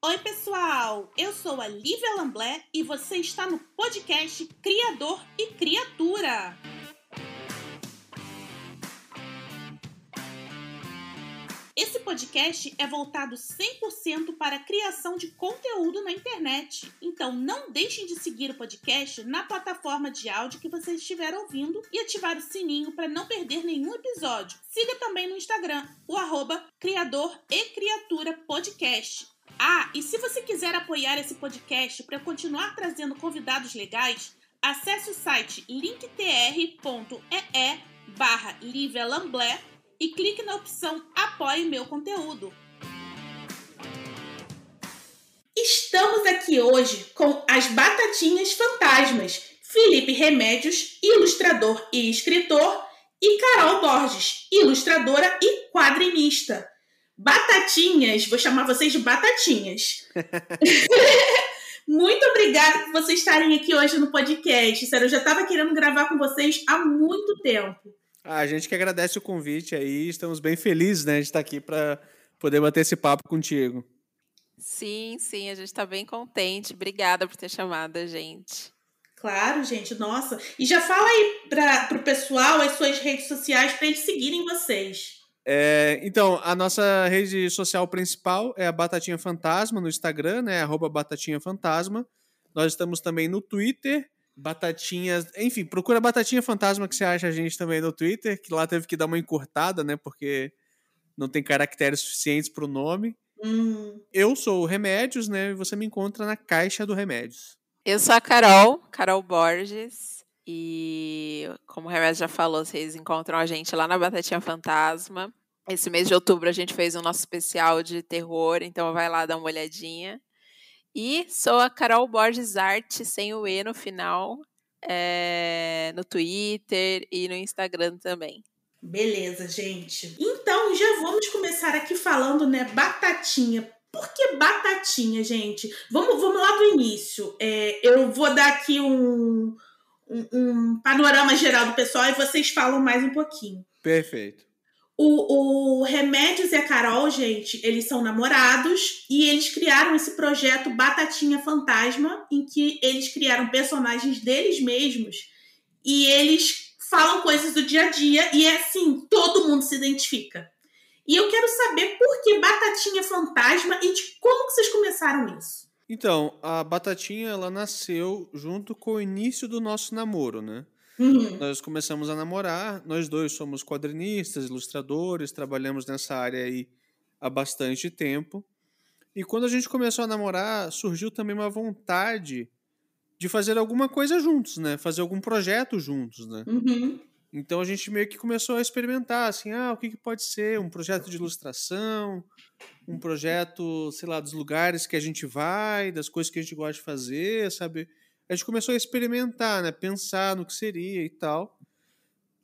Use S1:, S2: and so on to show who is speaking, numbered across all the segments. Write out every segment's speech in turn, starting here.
S1: Oi, pessoal! Eu sou a Lívia Lamblé e você está no podcast Criador e Criatura. Esse podcast é voltado 100% para a criação de conteúdo na internet. Então não deixem de seguir o podcast na plataforma de áudio que você estiver ouvindo e ativar o sininho para não perder nenhum episódio. Siga também no Instagram, o arroba Criador e Criatura Podcast. Ah, e se você quiser apoiar esse podcast para continuar trazendo convidados legais, acesse o site linktr.ee barra e clique na opção Apoie meu conteúdo. Estamos aqui hoje com as Batatinhas Fantasmas, Felipe Remédios, ilustrador e escritor, e Carol Borges, ilustradora e quadrinista. Batatinhas, vou chamar vocês de Batatinhas. Muito obrigada por vocês estarem aqui hoje no podcast. Sério, eu já estava querendo gravar com vocês há muito tempo.
S2: A gente que agradece o convite aí, estamos bem felizes, né, de estar aqui para poder bater esse papo contigo.
S3: Sim, sim, a gente está bem contente. Obrigada por ter chamado a gente.
S1: Claro, gente, nossa. E já fala aí para o pessoal as suas redes sociais para eles seguirem vocês.
S2: É, então, a nossa rede social principal é a Batatinha Fantasma no Instagram, né? Arroba Batatinha Fantasma. Nós estamos também no Twitter Batatinhas. Enfim, procura Batatinha Fantasma que você acha a gente também no Twitter, que lá teve que dar uma encurtada, né? Porque não tem caracteres suficientes para o nome. Hum. Eu sou o Remédios, né? E você me encontra na caixa do Remédios.
S3: Eu sou a Carol, Carol Borges. E como o Remédio já falou, vocês encontram a gente lá na Batatinha Fantasma. Esse mês de outubro a gente fez o nosso especial de terror, então vai lá dar uma olhadinha. E sou a Carol Borges Arte, sem o E no final, é, no Twitter e no Instagram também.
S1: Beleza, gente. Então, já vamos começar aqui falando, né, batatinha. Por que batatinha, gente? Vamos, vamos lá do início. É, eu vou dar aqui um, um, um panorama geral do pessoal e vocês falam mais um pouquinho.
S2: Perfeito.
S1: O, o Remédios e a Carol, gente, eles são namorados e eles criaram esse projeto Batatinha Fantasma, em que eles criaram personagens deles mesmos e eles falam coisas do dia a dia e é assim, todo mundo se identifica. E eu quero saber por que Batatinha Fantasma e de como que vocês começaram isso.
S2: Então, a Batatinha ela nasceu junto com o início do nosso namoro, né?
S1: Uhum.
S2: Nós começamos a namorar, nós dois somos quadrinistas, ilustradores, trabalhamos nessa área aí há bastante tempo. E quando a gente começou a namorar, surgiu também uma vontade de fazer alguma coisa juntos, né? Fazer algum projeto juntos, né?
S1: Uhum.
S2: Então a gente meio que começou a experimentar, assim, ah, o que, que pode ser? Um projeto de ilustração, um projeto, sei lá, dos lugares que a gente vai, das coisas que a gente gosta de fazer, sabe? a gente começou a experimentar, né? Pensar no que seria e tal.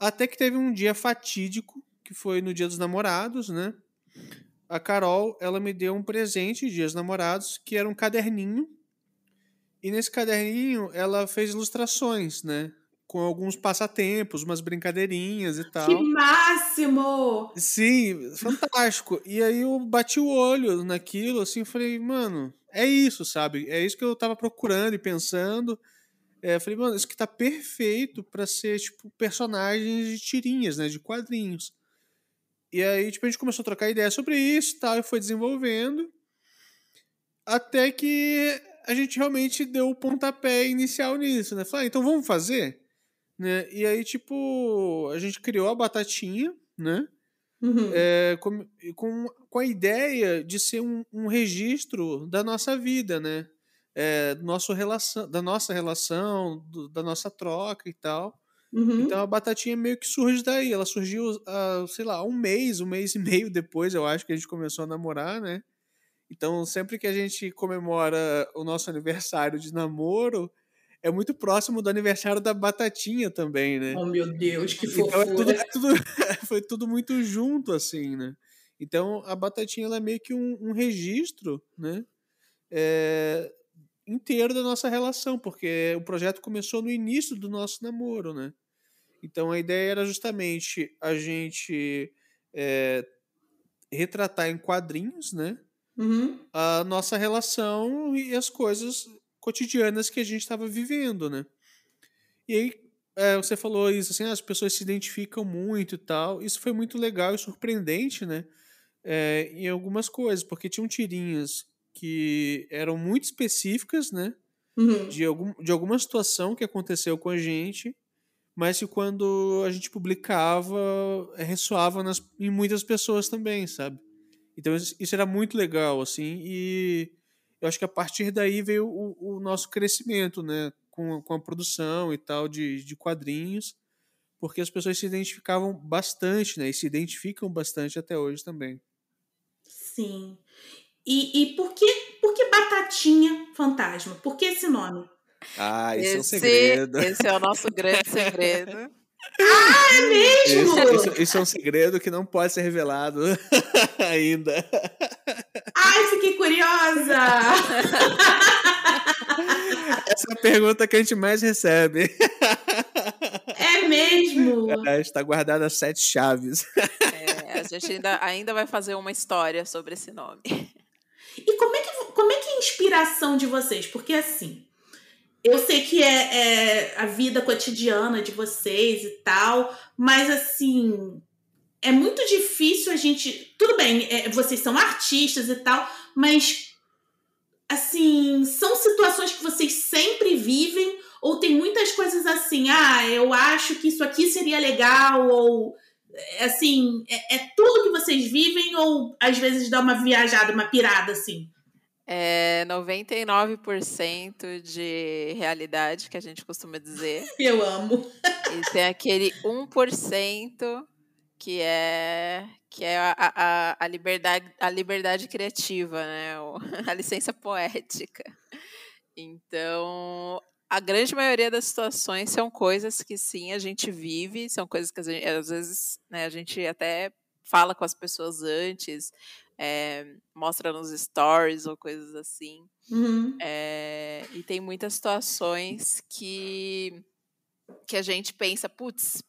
S2: Até que teve um dia fatídico, que foi no Dia dos Namorados, né? A Carol, ela me deu um presente de Dia dos Namorados, que era um caderninho. E nesse caderninho, ela fez ilustrações, né? Com alguns passatempos, umas brincadeirinhas e tal.
S1: Que máximo!
S2: Sim, fantástico. E aí eu bati o olho naquilo, assim, falei, mano, é isso, sabe? É isso que eu tava procurando e pensando. É, falei, mano, isso que tá perfeito para ser, tipo, personagens de tirinhas, né? De quadrinhos. E aí, tipo, a gente começou a trocar ideia sobre isso e tal, e foi desenvolvendo. Até que a gente realmente deu o pontapé inicial nisso, né? Falei, ah, então vamos fazer? Né? E aí, tipo, a gente criou a batatinha, né?
S1: Uhum.
S2: É, com, com, com a ideia de ser um, um registro da nossa vida, né? É, nosso relação, da nossa relação, do, da nossa troca e tal.
S1: Uhum.
S2: Então a batatinha meio que surge daí. Ela surgiu, uh, sei lá, um mês, um mês e meio depois, eu acho que a gente começou a namorar, né? Então sempre que a gente comemora o nosso aniversário de namoro, é muito próximo do aniversário da Batatinha também, né?
S1: Oh, meu Deus, que fofura. Então, é
S2: tudo, é tudo, foi tudo muito junto, assim, né? Então, a Batatinha ela é meio que um, um registro, né? É, inteiro da nossa relação, porque o projeto começou no início do nosso namoro, né? Então, a ideia era justamente a gente é, retratar em quadrinhos, né?
S1: uhum.
S2: a nossa relação e as coisas cotidianas que a gente estava vivendo, né? E aí é, você falou isso, assim, as pessoas se identificam muito e tal. Isso foi muito legal e surpreendente, né? É, em algumas coisas, porque tinham tirinhas que eram muito específicas, né?
S1: Uhum.
S2: De, algum, de alguma situação que aconteceu com a gente, mas que quando a gente publicava, ressoava nas, em muitas pessoas também, sabe? Então isso isso era muito legal, assim, e eu acho que a partir daí veio o, o nosso crescimento, né? Com, a- com a produção e tal de, de quadrinhos, porque as pessoas se identificavam bastante, né? E se identificam bastante até hoje também.
S1: Sim. E, e por, que, por que Batatinha Fantasma? Por que esse nome?
S2: Ah,
S3: esse, esse é o nosso grande segredo.
S1: É mesmo?
S2: Isso, isso- isso é um segredo que não pode ser revelado ainda.
S1: Ai, fiquei curiosa!
S2: Essa é a pergunta que a gente mais recebe.
S1: É mesmo?
S2: Está guardada sete chaves.
S3: É, a gente ainda, ainda vai fazer uma história sobre esse nome.
S1: E como é, que, como é que é a inspiração de vocês? Porque assim, eu sei que é, é a vida cotidiana de vocês e tal, mas assim, é muito difícil a gente. Tudo bem, é, vocês são artistas e tal, mas assim, são situações que vocês sempre vivem, ou tem muitas coisas assim, ah, eu acho que isso aqui seria legal, ou assim, é, é tudo que vocês vivem, ou às vezes dá uma viajada, uma pirada, assim.
S3: É 99% de realidade, que a gente costuma dizer.
S1: Eu amo.
S3: E tem aquele 1% que é que é a, a, a liberdade a liberdade criativa, né? A licença poética. Então, a grande maioria das situações são coisas que sim a gente vive, são coisas que gente- às vezes né, a gente até fala com as pessoas antes, é, mostra nos stories ou coisas assim.
S1: Uhum.
S3: É, e tem muitas situações que, que a gente pensa, putz,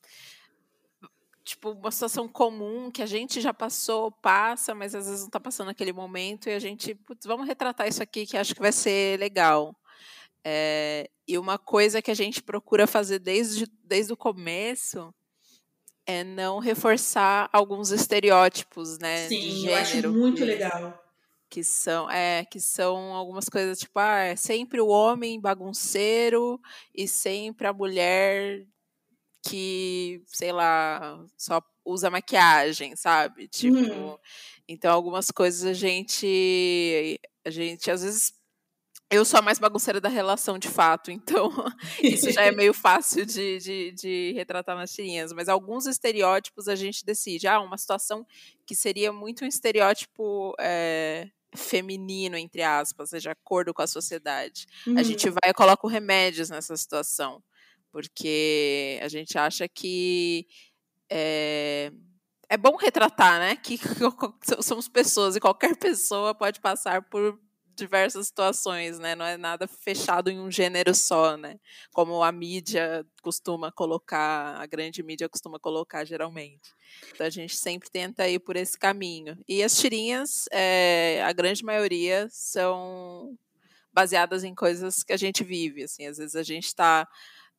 S3: tipo, uma situação comum que a gente já passou, passa, mas às vezes não está passando naquele momento, e a gente, putz, vamos retratar isso aqui que acho que vai ser legal. É, e uma coisa que a gente procura fazer desde, desde o começo é não reforçar alguns estereótipos, né? de
S1: Sim, eu acho
S3: gênero
S1: muito
S3: que-
S1: legal.
S3: que são é que são algumas coisas tipo ah, é sempre o homem bagunceiro e sempre a mulher que sei lá só usa maquiagem sabe tipo
S1: Uhum.
S3: então algumas coisas a gente a gente às vezes eu sou a mais bagunceira da relação de fato então isso já é meio fácil de, de, de retratar nas tirinhas, mas alguns estereótipos a gente decide. Ah, uma situação que seria muito um estereótipo é, feminino, entre aspas, de acordo com a sociedade.
S1: Uhum.
S3: A gente vai e coloca remédios nessa situação, porque a gente acha que é, é bom retratar, né? Que somos pessoas e qualquer pessoa pode passar por diversas situações, né? Não é nada fechado em um gênero só, né? Como a mídia costuma colocar, a grande mídia costuma colocar geralmente. Então a gente sempre tenta ir por esse caminho. E as tirinhas, é, a grande maioria são baseadas em coisas que a gente vive, assim. Às vezes a gente está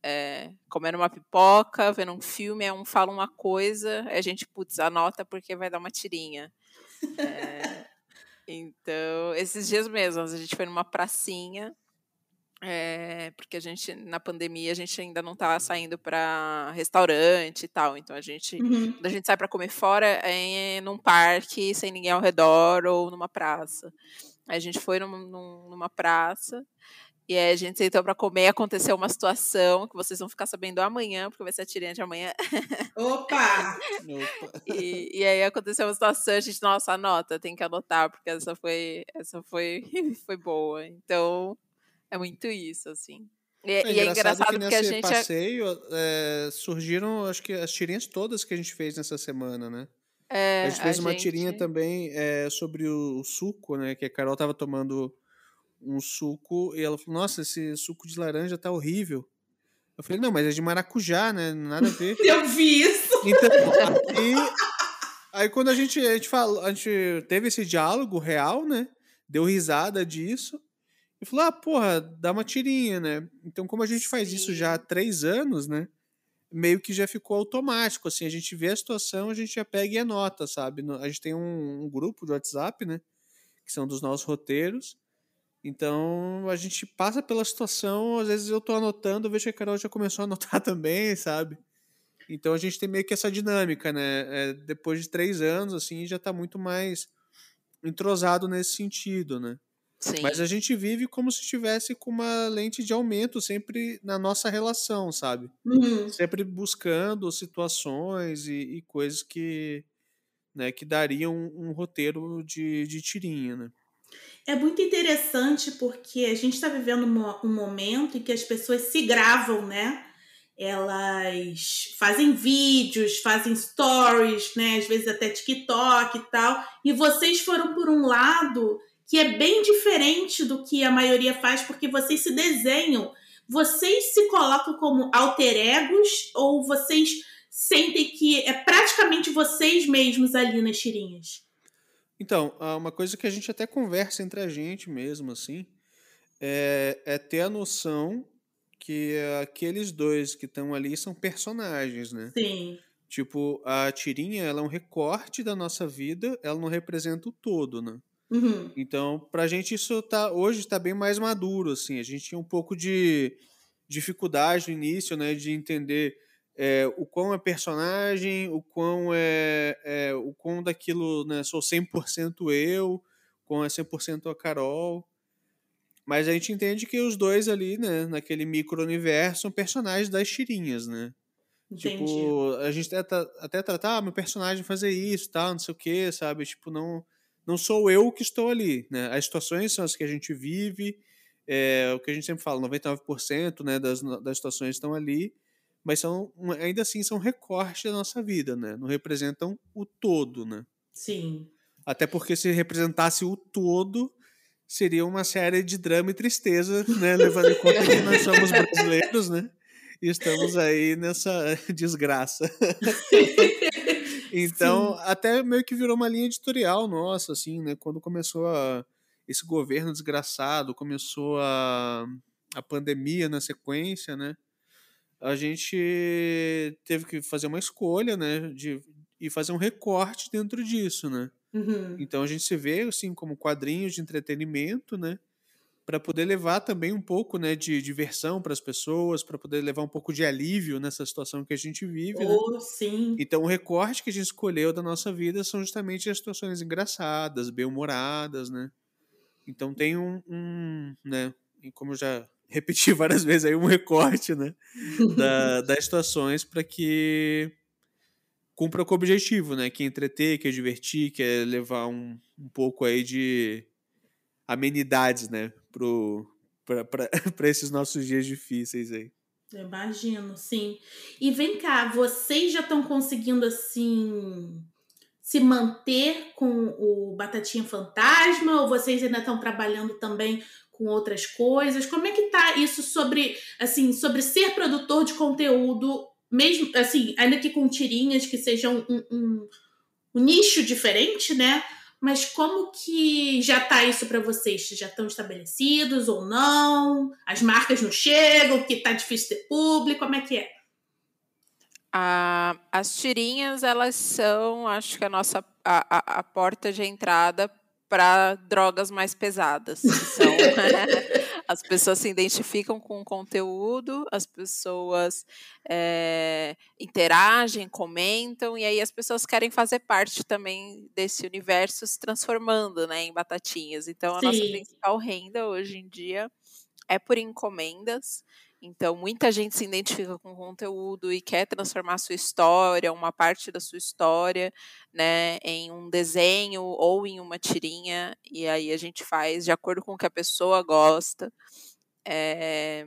S3: é, comendo uma pipoca, vendo um filme, aí um fala uma coisa, a gente, putz, anota porque vai dar uma tirinha. É, então, esses dias mesmo, a gente foi numa pracinha, é, porque a gente, na pandemia, a gente ainda não tá saindo para restaurante e tal. Então, a gente,
S1: Uhum.
S3: quando a gente sai para comer fora, é num parque, sem ninguém ao redor ou numa praça. A gente foi num- num- numa praça. E aí a gente sentou para comer e aconteceu uma situação que vocês vão ficar sabendo amanhã, porque vai ser a tirinha de amanhã.
S1: Opa!
S3: E, e aí aconteceu uma situação, a gente, nossa, anota, tem que anotar, porque essa foi, essa foi, foi boa. Então, é muito isso, assim. E,
S2: É
S3: e é engraçado
S2: que
S3: porque a
S2: nesse
S3: gente.
S2: passeio é, surgiram, acho que as tirinhas todas que a gente fez nessa semana, né?
S3: É,
S2: a gente fez uma
S3: gente-
S2: tirinha também é, sobre o, suco, né? Que a Carol tava tomando um suco e ela falou: Nossa, esse suco de laranja tá horrível. Eu falei: Não, mas é de maracujá, né? Nada a ver.
S1: Eu vi isso.
S2: Então, aí, aí quando a gente, a gente falou, a gente teve esse diálogo real, né? deu risada disso e falou: ah, porra, dá uma tirinha, né? Então, como a gente faz isso já há três anos, né? Meio que já ficou automático, assim, a gente vê a situação, a gente já pega e anota, sabe? A gente tem um, um grupo de WhatsApp, né? Que são dos nossos roteiros. Então, a gente passa pela situação, às vezes eu tô anotando, eu vejo que a Carol já começou a anotar também, sabe? Então a gente tem meio que essa dinâmica, né? É, depois de três anos, assim, já tá muito mais entrosado nesse sentido, né? Sim. Mas a gente vive como se estivesse com uma lente de aumento sempre na nossa relação, sabe? Uhum. Sempre buscando situações e, e, coisas que, né, que dariam um, um roteiro de, de tirinha, né?
S1: É muito interessante porque a gente está vivendo um momento em que as pessoas se gravam, né? Elas fazem vídeos, fazem stories, né? Às vezes até TikTok e tal. E vocês foram por um lado que é bem diferente do que a maioria faz, porque vocês se desenham. Vocês se colocam como alter egos ou vocês sentem que é praticamente vocês mesmos ali nas tirinhas?
S2: Então, uma coisa que a gente até conversa entre a gente mesmo, assim, é, é ter a noção que aqueles dois que estão ali são personagens, né?
S1: Sim.
S2: Tipo, a tirinha, ela é um recorte da nossa vida, ela não representa o todo, né?
S1: Uhum.
S2: Então, pra gente isso tá, hoje está bem mais maduro, assim. A gente tinha um pouco de dificuldade no início, né, de entender é, o quão é personagem, o quão é, é o quão daquilo, né, sou 100% eu, quão é 100% a Carol. Mas a gente entende que os dois ali, né, naquele micro-universo, são personagens das tirinhas, né? Entendi. Tipo, a gente até, até tratar, ah, meu personagem fazer isso, tal, não sei o que, sabe? Tipo, não, não sou eu que estou ali, né? As situações são as que a gente vive, é, o que a gente sempre fala, 99% né, das, das situações estão ali, mas são ainda assim são recortes da nossa vida, né? Não representam o todo, né?
S1: Sim.
S2: Até porque se representasse o todo, seria uma série de drama e tristeza, né? Levando em conta que nós somos brasileiros, né? E estamos aí nessa desgraça. então, Sim. até meio que virou uma linha editorial nossa, assim, né? Quando começou a, esse governo desgraçado, começou a, a pandemia na sequência, né? A gente teve que fazer uma escolha, né, de e fazer um recorte dentro disso, né?
S1: Uhum.
S2: Então a gente se vê assim como quadrinhos de entretenimento, né? Para poder levar também um pouco, né, de diversão para as pessoas, para poder levar um pouco de alívio nessa situação que a gente vive, né?
S1: oh, né? sim.
S2: Então o recorte que a gente escolheu da nossa vida são justamente as situações engraçadas, bem-humoradas, né? Então tem um, um né, como eu já repetir várias vezes aí um recorte, né, da, das situações para que cumpra com o objetivo, né, que é entreter, que é divertir, que é levar um, um pouco aí de amenidades, né, para esses nossos dias difíceis aí.
S1: Eu imagino, sim. E vem cá, vocês já estão conseguindo assim se manter com o Batatinha Fantasma ou vocês ainda estão trabalhando também com outras coisas? Como é que tá isso sobre, assim, sobre ser produtor de conteúdo, mesmo, assim, ainda que com tirinhas que sejam um, um, um nicho diferente, né? Mas como que já tá isso para vocês? Já estão estabelecidos ou não? As marcas não chegam, que tá difícil ter público, como é que é?
S3: Ah, as tirinhas, elas são, acho que a nossa a, a, a porta de entrada para drogas mais pesadas. São, as pessoas se identificam com o conteúdo, as pessoas é, interagem, comentam, e aí as pessoas querem fazer parte também desse universo se transformando né, em batatinhas. Então, a Sim. nossa principal renda hoje em dia é por encomendas. Então, muita gente se identifica com o conteúdo e quer transformar sua história, uma parte da sua história, né, em um desenho ou em uma tirinha, e aí a gente faz de acordo com o que a pessoa gosta. É...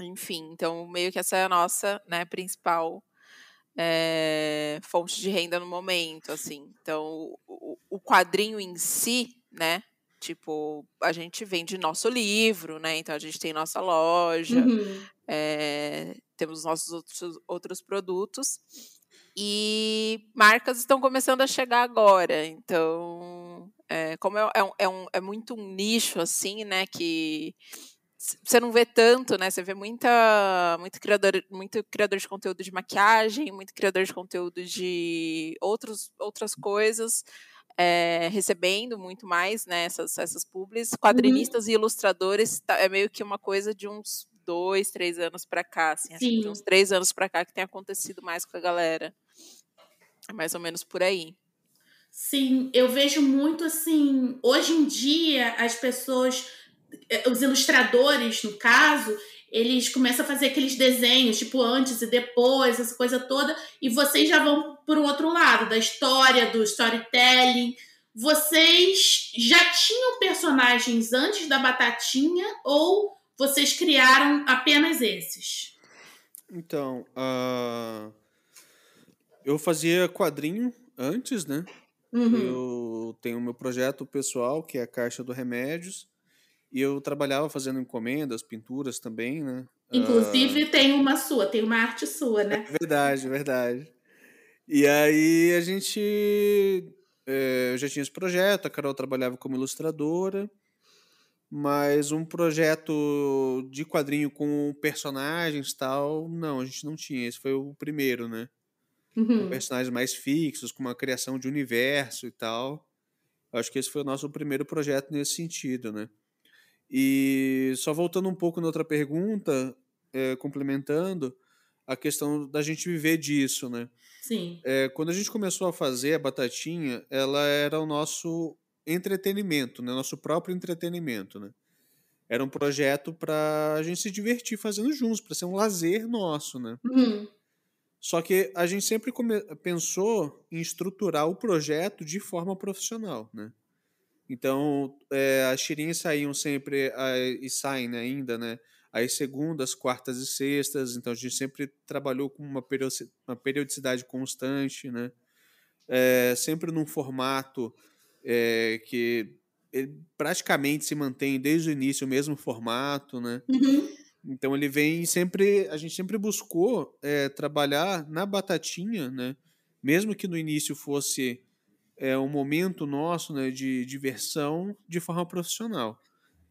S3: Enfim, então, meio que essa é a nossa né, principal é... fonte de renda no momento, assim. Então, o, o quadrinho em si, né, Tipo, a gente vende nosso livro, né? Então a gente tem nossa loja, uhum. é, temos nossos outros, outros produtos. E marcas estão começando a chegar agora. Então, é? Como é, é, um, é, um, é muito um nicho, assim, né? Que você não vê tanto, né? Você vê muita, muito criador, muito criador de conteúdo de maquiagem, muito criador de conteúdo de outros, outras coisas, é, recebendo muito mais, né? Essas, essas publis. Uhum. Quadrinistas uhum. e ilustradores tá, é meio que uma coisa de uns dois, três anos para cá, assim, acho que de uns três anos para cá que tem acontecido mais com a galera. É mais ou menos por aí.
S1: Sim, eu vejo muito assim. Hoje em dia, as pessoas, eh, os ilustradores, no caso, eles começam a fazer aqueles desenhos, tipo antes e depois, essa coisa toda, e vocês já vão para o outro lado, da história, do storytelling. Vocês já tinham personagens antes da Batatinha ou vocês criaram apenas esses?
S2: Então, uh, eu fazia quadrinho antes, né? Uhum. Eu tenho meu projeto pessoal, que é a Caixa do Remédios, e eu trabalhava fazendo encomendas, pinturas também, né?
S1: Inclusive uh... tem uma sua, tem uma arte sua, né?
S2: É verdade, verdade. E aí a gente. É, eu já tinha esse projeto, a Carol trabalhava como ilustradora, mas um projeto de quadrinho com personagens tal, não, a gente não tinha. Esse foi o primeiro, né? uhum. com personagens mais fixos, com uma criação de universo e tal. Acho que esse foi o nosso primeiro projeto nesse sentido, né? E só voltando um pouco na outra pergunta, é, complementando, a questão da gente viver disso, né?
S1: Sim.
S2: É, quando a gente começou a fazer a Batatinha, ela era o nosso entretenimento, né? Nosso próprio entretenimento, né? Era um projeto para a gente se divertir fazendo juntos, para ser um lazer nosso, né?
S1: Uhum.
S2: Só que a gente sempre pensou em estruturar o projeto de forma profissional, né? Então, é, as tirinhas saíam sempre, e saem né, ainda, né? As segundas, quartas e sextas, então a gente sempre trabalhou com uma periodicidade constante, né? É, sempre num formato é, que praticamente se mantém desde o início o mesmo formato, né?
S1: Uhum.
S2: Então ele vem sempre, a gente sempre buscou trabalhar na batatinha, né? Mesmo que no início fosse é, um momento nosso, né, de diversão, de forma profissional.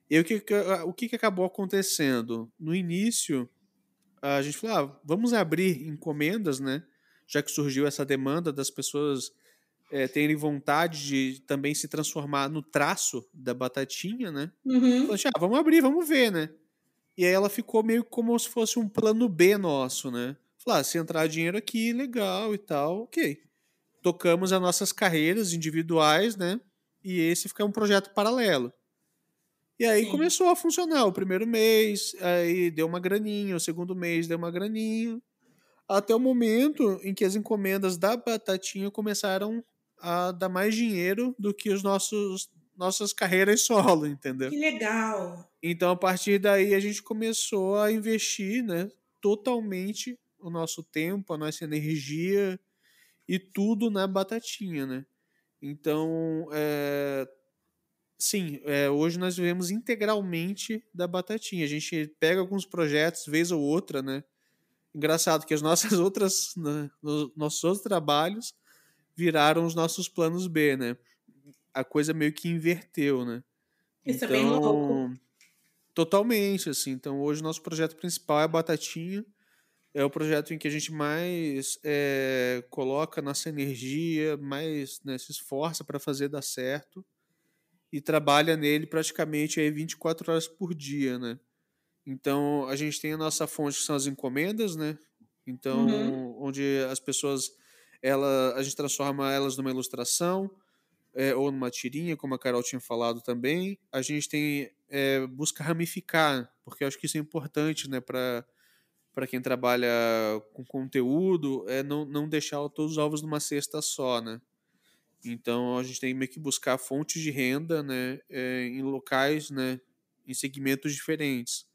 S2: E o que, o que acabou acontecendo no início? A gente falou, ah, vamos abrir encomendas, né? Já que surgiu essa demanda das pessoas é, terem vontade de também se transformar no traço da batatinha, né?
S1: Uhum.
S2: Então, ah, vamos abrir, vamos ver, né? E aí ela ficou meio como se fosse um plano B nosso, né? Falar, ah, se entrar dinheiro aqui, legal e tal, ok. Tocamos as nossas carreiras individuais, né? E esse fica um projeto paralelo. E aí Sim. começou a funcionar. O primeiro mês, aí deu uma graninha, o segundo mês deu uma graninha. Até o momento em que as encomendas da Batatinha começaram a dar mais dinheiro do que os nossos nossas carreiras solo, entendeu?
S1: Que legal.
S2: Então, a partir daí, a gente começou a investir, né, totalmente o nosso tempo, a nossa energia e tudo na batatinha, né? Então, é, sim, é, hoje nós vivemos integralmente da batatinha. A gente pega alguns projetos, vez ou outra, né? Engraçado que as nossas outras, né, nossos outros trabalhos viraram os nossos planos B, né? a coisa meio que inverteu, né?
S1: Isso então, é bem louco. Então,
S2: totalmente, assim. Então, hoje o nosso projeto principal é a Batatinha. É o projeto em que a gente mais é, coloca nossa energia, mais né, se esforça para fazer dar certo. E trabalha nele praticamente aí 24 horas por dia, né? Então, a gente tem a nossa fonte, que são as encomendas, né? Então, uhum. onde as pessoas, ela, a gente transforma elas numa ilustração, é, ou numa tirinha, como a Carol tinha falado também, a gente tem é, busca ramificar, porque eu acho que isso é importante, né, para para quem trabalha com conteúdo, é não, não deixar todos os ovos numa cesta só, né? Então a gente tem meio que buscar fontes de renda, né, é, em locais, né, em segmentos diferentes.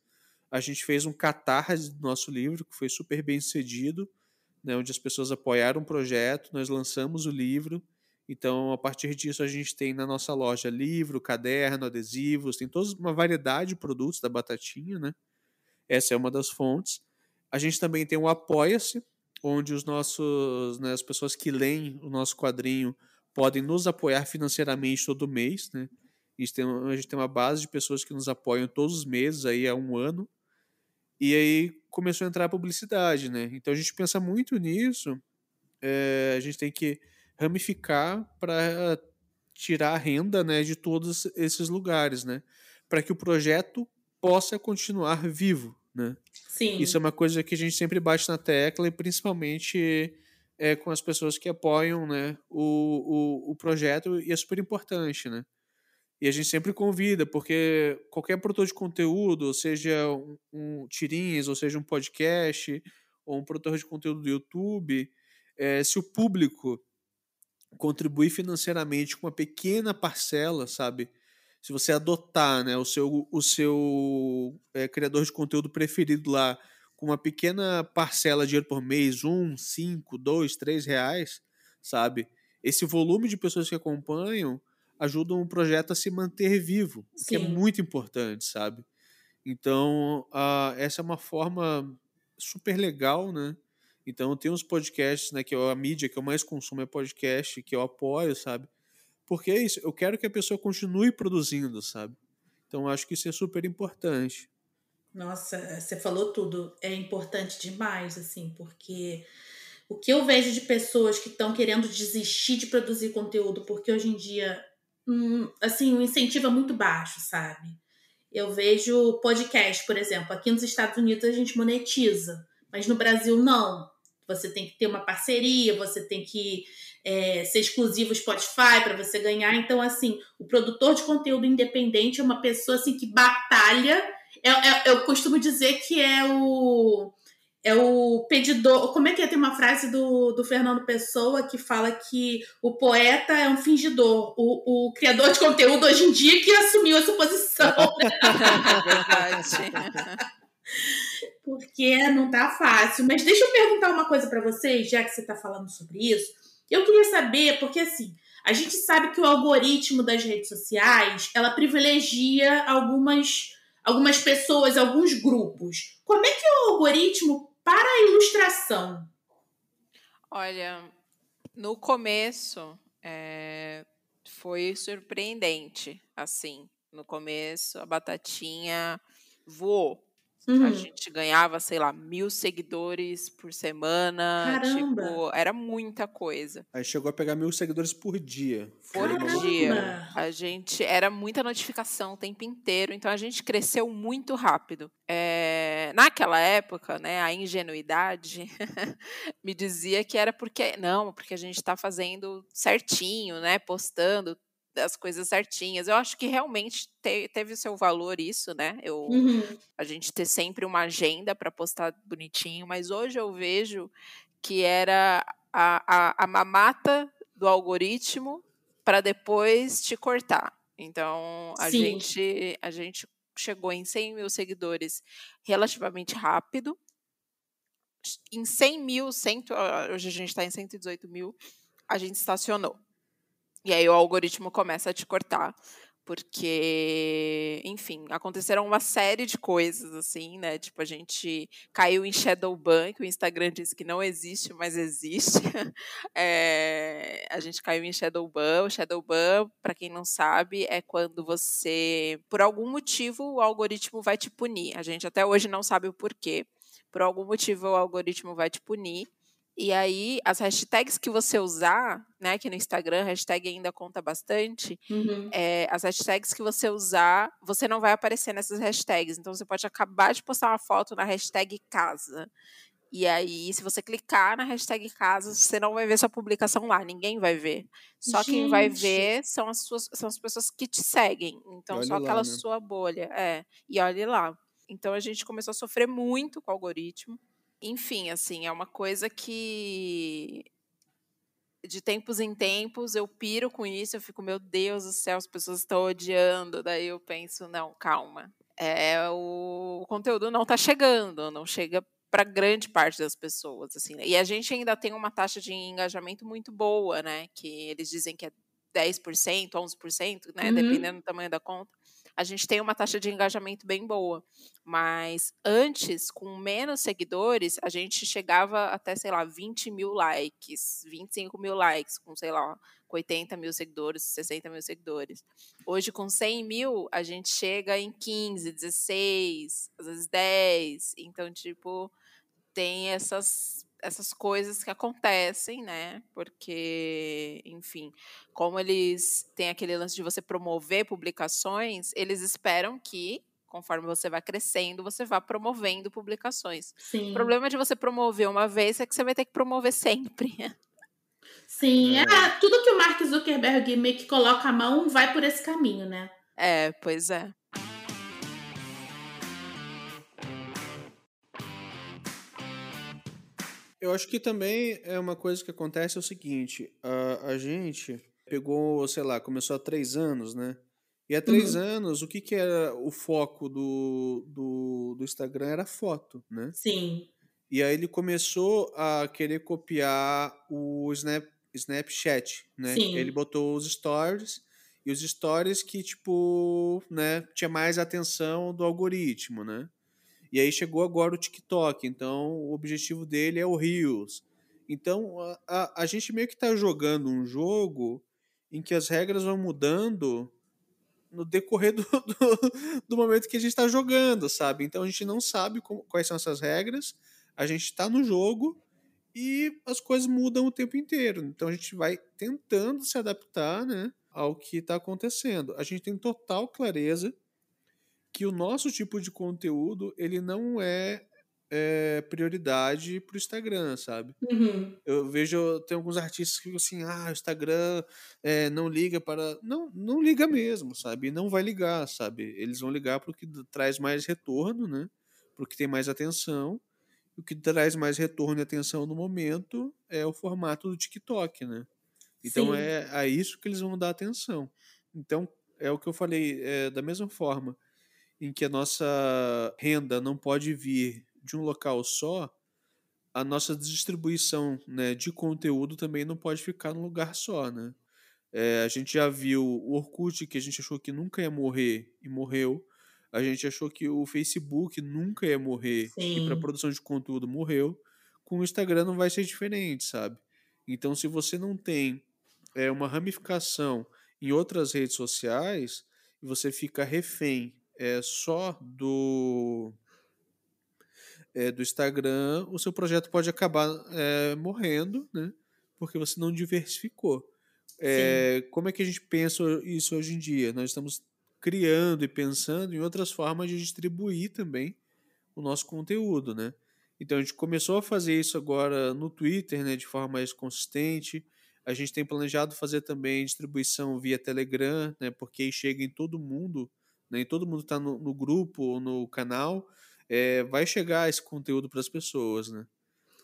S2: A gente fez um catarse do nosso livro que foi super bem sucedido, né, onde as pessoas apoiaram o projeto, nós lançamos o livro então, a partir disso, a gente tem na nossa loja livro, caderno, adesivos, tem toda uma variedade de produtos da Batatinha, né? Essa é uma das fontes. A gente também tem o Apoia-se, onde os nossos, né, as pessoas que leem o nosso quadrinho podem nos apoiar financeiramente todo mês, né? A gente, tem, a gente tem uma base de pessoas que nos apoiam todos os meses, aí há um ano. E aí começou a entrar a publicidade, né? Então a gente pensa muito nisso. É, a gente tem que ramificar para tirar a renda né, de todos esses lugares, né? Para que o projeto possa continuar vivo, né?
S1: Sim.
S2: Isso é uma coisa que a gente sempre bate na tecla e principalmente é, com as pessoas que apoiam né, o, o, o projeto e é super importante, né? E a gente sempre convida, porque qualquer produtor de conteúdo, seja um, um tirinhas, ou seja um podcast, ou um produtor de conteúdo do YouTube, é, se o público contribuir financeiramente com uma pequena parcela, sabe? Se você adotar né, o seu, o seu é, criador de conteúdo preferido lá com uma pequena parcela de dinheiro por mês, um, cinco, dois, três reais, sabe? Esse volume de pessoas que acompanham ajudam o projeto a se manter vivo, Sim. que é muito importante, sabe? Então, uh, essa é uma forma super legal, né? Então, tem uns podcasts, né, que é a mídia que eu mais consumo é podcast, que eu apoio, sabe? Porque é isso, eu quero que a pessoa continue produzindo, sabe? Então, acho que isso é super importante.
S1: Nossa, você falou tudo. É importante demais, assim, porque o que eu vejo de pessoas que estão querendo desistir de produzir conteúdo, porque hoje em dia um, assim, um incentivo é muito baixo, sabe? Eu vejo podcast, por exemplo. Aqui nos Estados Unidos a gente monetiza, mas no Brasil não. Você tem que ter uma parceria, você tem que é, ser exclusivo Spotify para você ganhar. Então, assim, o produtor de conteúdo independente é uma pessoa assim que batalha. Eu, eu, eu costumo dizer que é o é o pedidor. Como é que é? Tem uma frase do, do Fernando Pessoa que fala que o poeta é um fingidor. O, o criador de conteúdo hoje em dia que assumiu essa posição. Verdade. Porque não tá fácil. Mas deixa eu perguntar uma coisa para vocês, já que você tá falando sobre isso. Eu queria saber, porque assim, a gente sabe que o algoritmo das redes sociais, ela privilegia algumas algumas pessoas, alguns grupos. Como é que o algoritmo para a ilustração?
S3: Olha, no começo é, foi surpreendente, assim. No começo a batatinha voou. Uhum. A gente ganhava, sei lá, mil seguidores por semana. Caramba. Tipo, era muita coisa.
S2: Aí chegou a pegar mil seguidores por dia.
S3: Por Caramba. dia. A gente. Era muita notificação o tempo inteiro. Então a gente cresceu muito rápido. É, naquela época, né, a ingenuidade me dizia que era porque. Não, porque a gente está fazendo certinho, né? Postando as coisas certinhas. Eu acho que realmente te, teve o seu valor isso, né? Eu, uhum. A gente ter sempre uma agenda para postar bonitinho, mas hoje eu vejo que era a, a, a mamata do algoritmo para depois te cortar. Então, a gente, a gente chegou em 100 mil seguidores relativamente rápido. Em 100 mil, 100, hoje a gente está em 118 mil, a gente estacionou. E aí o algoritmo começa a te cortar. Porque, enfim, aconteceram uma série de coisas, assim, né? Tipo, a gente caiu em Shadowban, que o Instagram disse que não existe, mas existe. É, a gente caiu em Shadowban. O Shadowban, para quem não sabe, é quando você, por algum motivo, o algoritmo vai te punir. A gente até hoje não sabe o porquê. Por algum motivo, o algoritmo vai te punir. E aí, as hashtags que você usar, né, que no Instagram, hashtag ainda conta bastante, uhum. é, as hashtags que você usar, você não vai aparecer nessas hashtags. Então, você pode acabar de postar uma foto na hashtag casa. E aí, se você clicar na hashtag casa, você não vai ver sua publicação lá, ninguém vai ver. Só Gente. quem vai ver são as, suas, são as pessoas que te seguem. Então, só aquela né? sua bolha. É, e olhe lá. Então, a gente começou a sofrer muito com o algoritmo. Enfim, assim, é uma coisa que de tempos em tempos eu piro com isso, eu fico, meu Deus do céu, as pessoas estão odiando. Daí eu penso, não, calma. É, o, o conteúdo não está chegando, não chega para grande parte das pessoas, assim. E a gente ainda tem uma taxa de engajamento muito boa, né? Que eles dizem que é 10%, 11%, né? Uhum. Dependendo do tamanho da conta a gente tem uma taxa de engajamento bem boa. Mas antes, com menos seguidores, a gente chegava até, sei lá, 20 mil likes, 25 mil likes, com, sei lá, com 80 mil seguidores, 60 mil seguidores. Hoje, com 100 mil, a gente chega em 15, 16, às vezes 10. Então, tipo, tem essas, essas coisas que acontecem, né? Porque, enfim, como eles têm aquele lance de você promover publicações, eles esperam que conforme você vai crescendo, você vai promovendo publicações. Sim. O problema de você promover uma vez é que você vai ter que promover sempre.
S1: Sim, é. é tudo que o Mark Zuckerberg meio que coloca a mão vai por esse caminho, né?
S3: É, pois é.
S2: Eu acho que também é uma coisa que acontece é o seguinte, a, a gente pegou, sei lá, começou há três anos, né? E há três uhum. anos, o que, que era o foco do, do, do Instagram era foto, né?
S1: Sim.
S2: E aí ele começou a querer copiar o Snap, Snapchat, né? Sim. Ele botou os stories e os stories que, tipo, né, tinha mais atenção do algoritmo, né? E aí chegou agora o TikTok, então o objetivo dele é o Reels. Então a, a, a gente meio que está jogando um jogo em que as regras vão mudando no decorrer do, do, do momento que a gente está jogando, sabe? Então a gente não sabe como, quais são essas regras, a gente está no jogo e as coisas mudam o tempo inteiro. Então a gente vai tentando se adaptar né, ao que está acontecendo. A gente tem total clareza que o nosso tipo de conteúdo ele não é é, prioridade para o Instagram, sabe?
S1: Uhum.
S2: Eu vejo, tem alguns artistas que ficam assim, ah, o Instagram é, não liga para. Não, não liga mesmo, sabe? Não vai ligar, sabe? Eles vão ligar para o que traz mais retorno, né? Para o que tem mais atenção. O que traz mais retorno e atenção no momento é o formato do TikTok, né? Então Sim. é a isso que eles vão dar atenção. Então, é o que eu falei, é, da mesma forma em que a nossa renda não pode vir de um local só, a nossa distribuição né, de conteúdo também não pode ficar num lugar só, né? É, a gente já viu o Orkut, que a gente achou que nunca ia morrer e morreu. A gente achou que o Facebook nunca ia morrer Sim. e para produção de conteúdo morreu. Com o Instagram não vai ser diferente, sabe? Então, se você não tem é, uma ramificação em outras redes sociais e você fica refém é, só do é, do Instagram, o seu projeto pode acabar é, morrendo, né? Porque você não diversificou. É, como é que a gente pensa isso hoje em dia? Nós estamos criando e pensando em outras formas de distribuir também o nosso conteúdo, né? Então a gente começou a fazer isso agora no Twitter, né, de forma mais consistente. A gente tem planejado fazer também distribuição via Telegram, né, porque aí chega em todo mundo, né, todo mundo está no, no grupo ou no canal é, vai chegar esse conteúdo para as pessoas, né?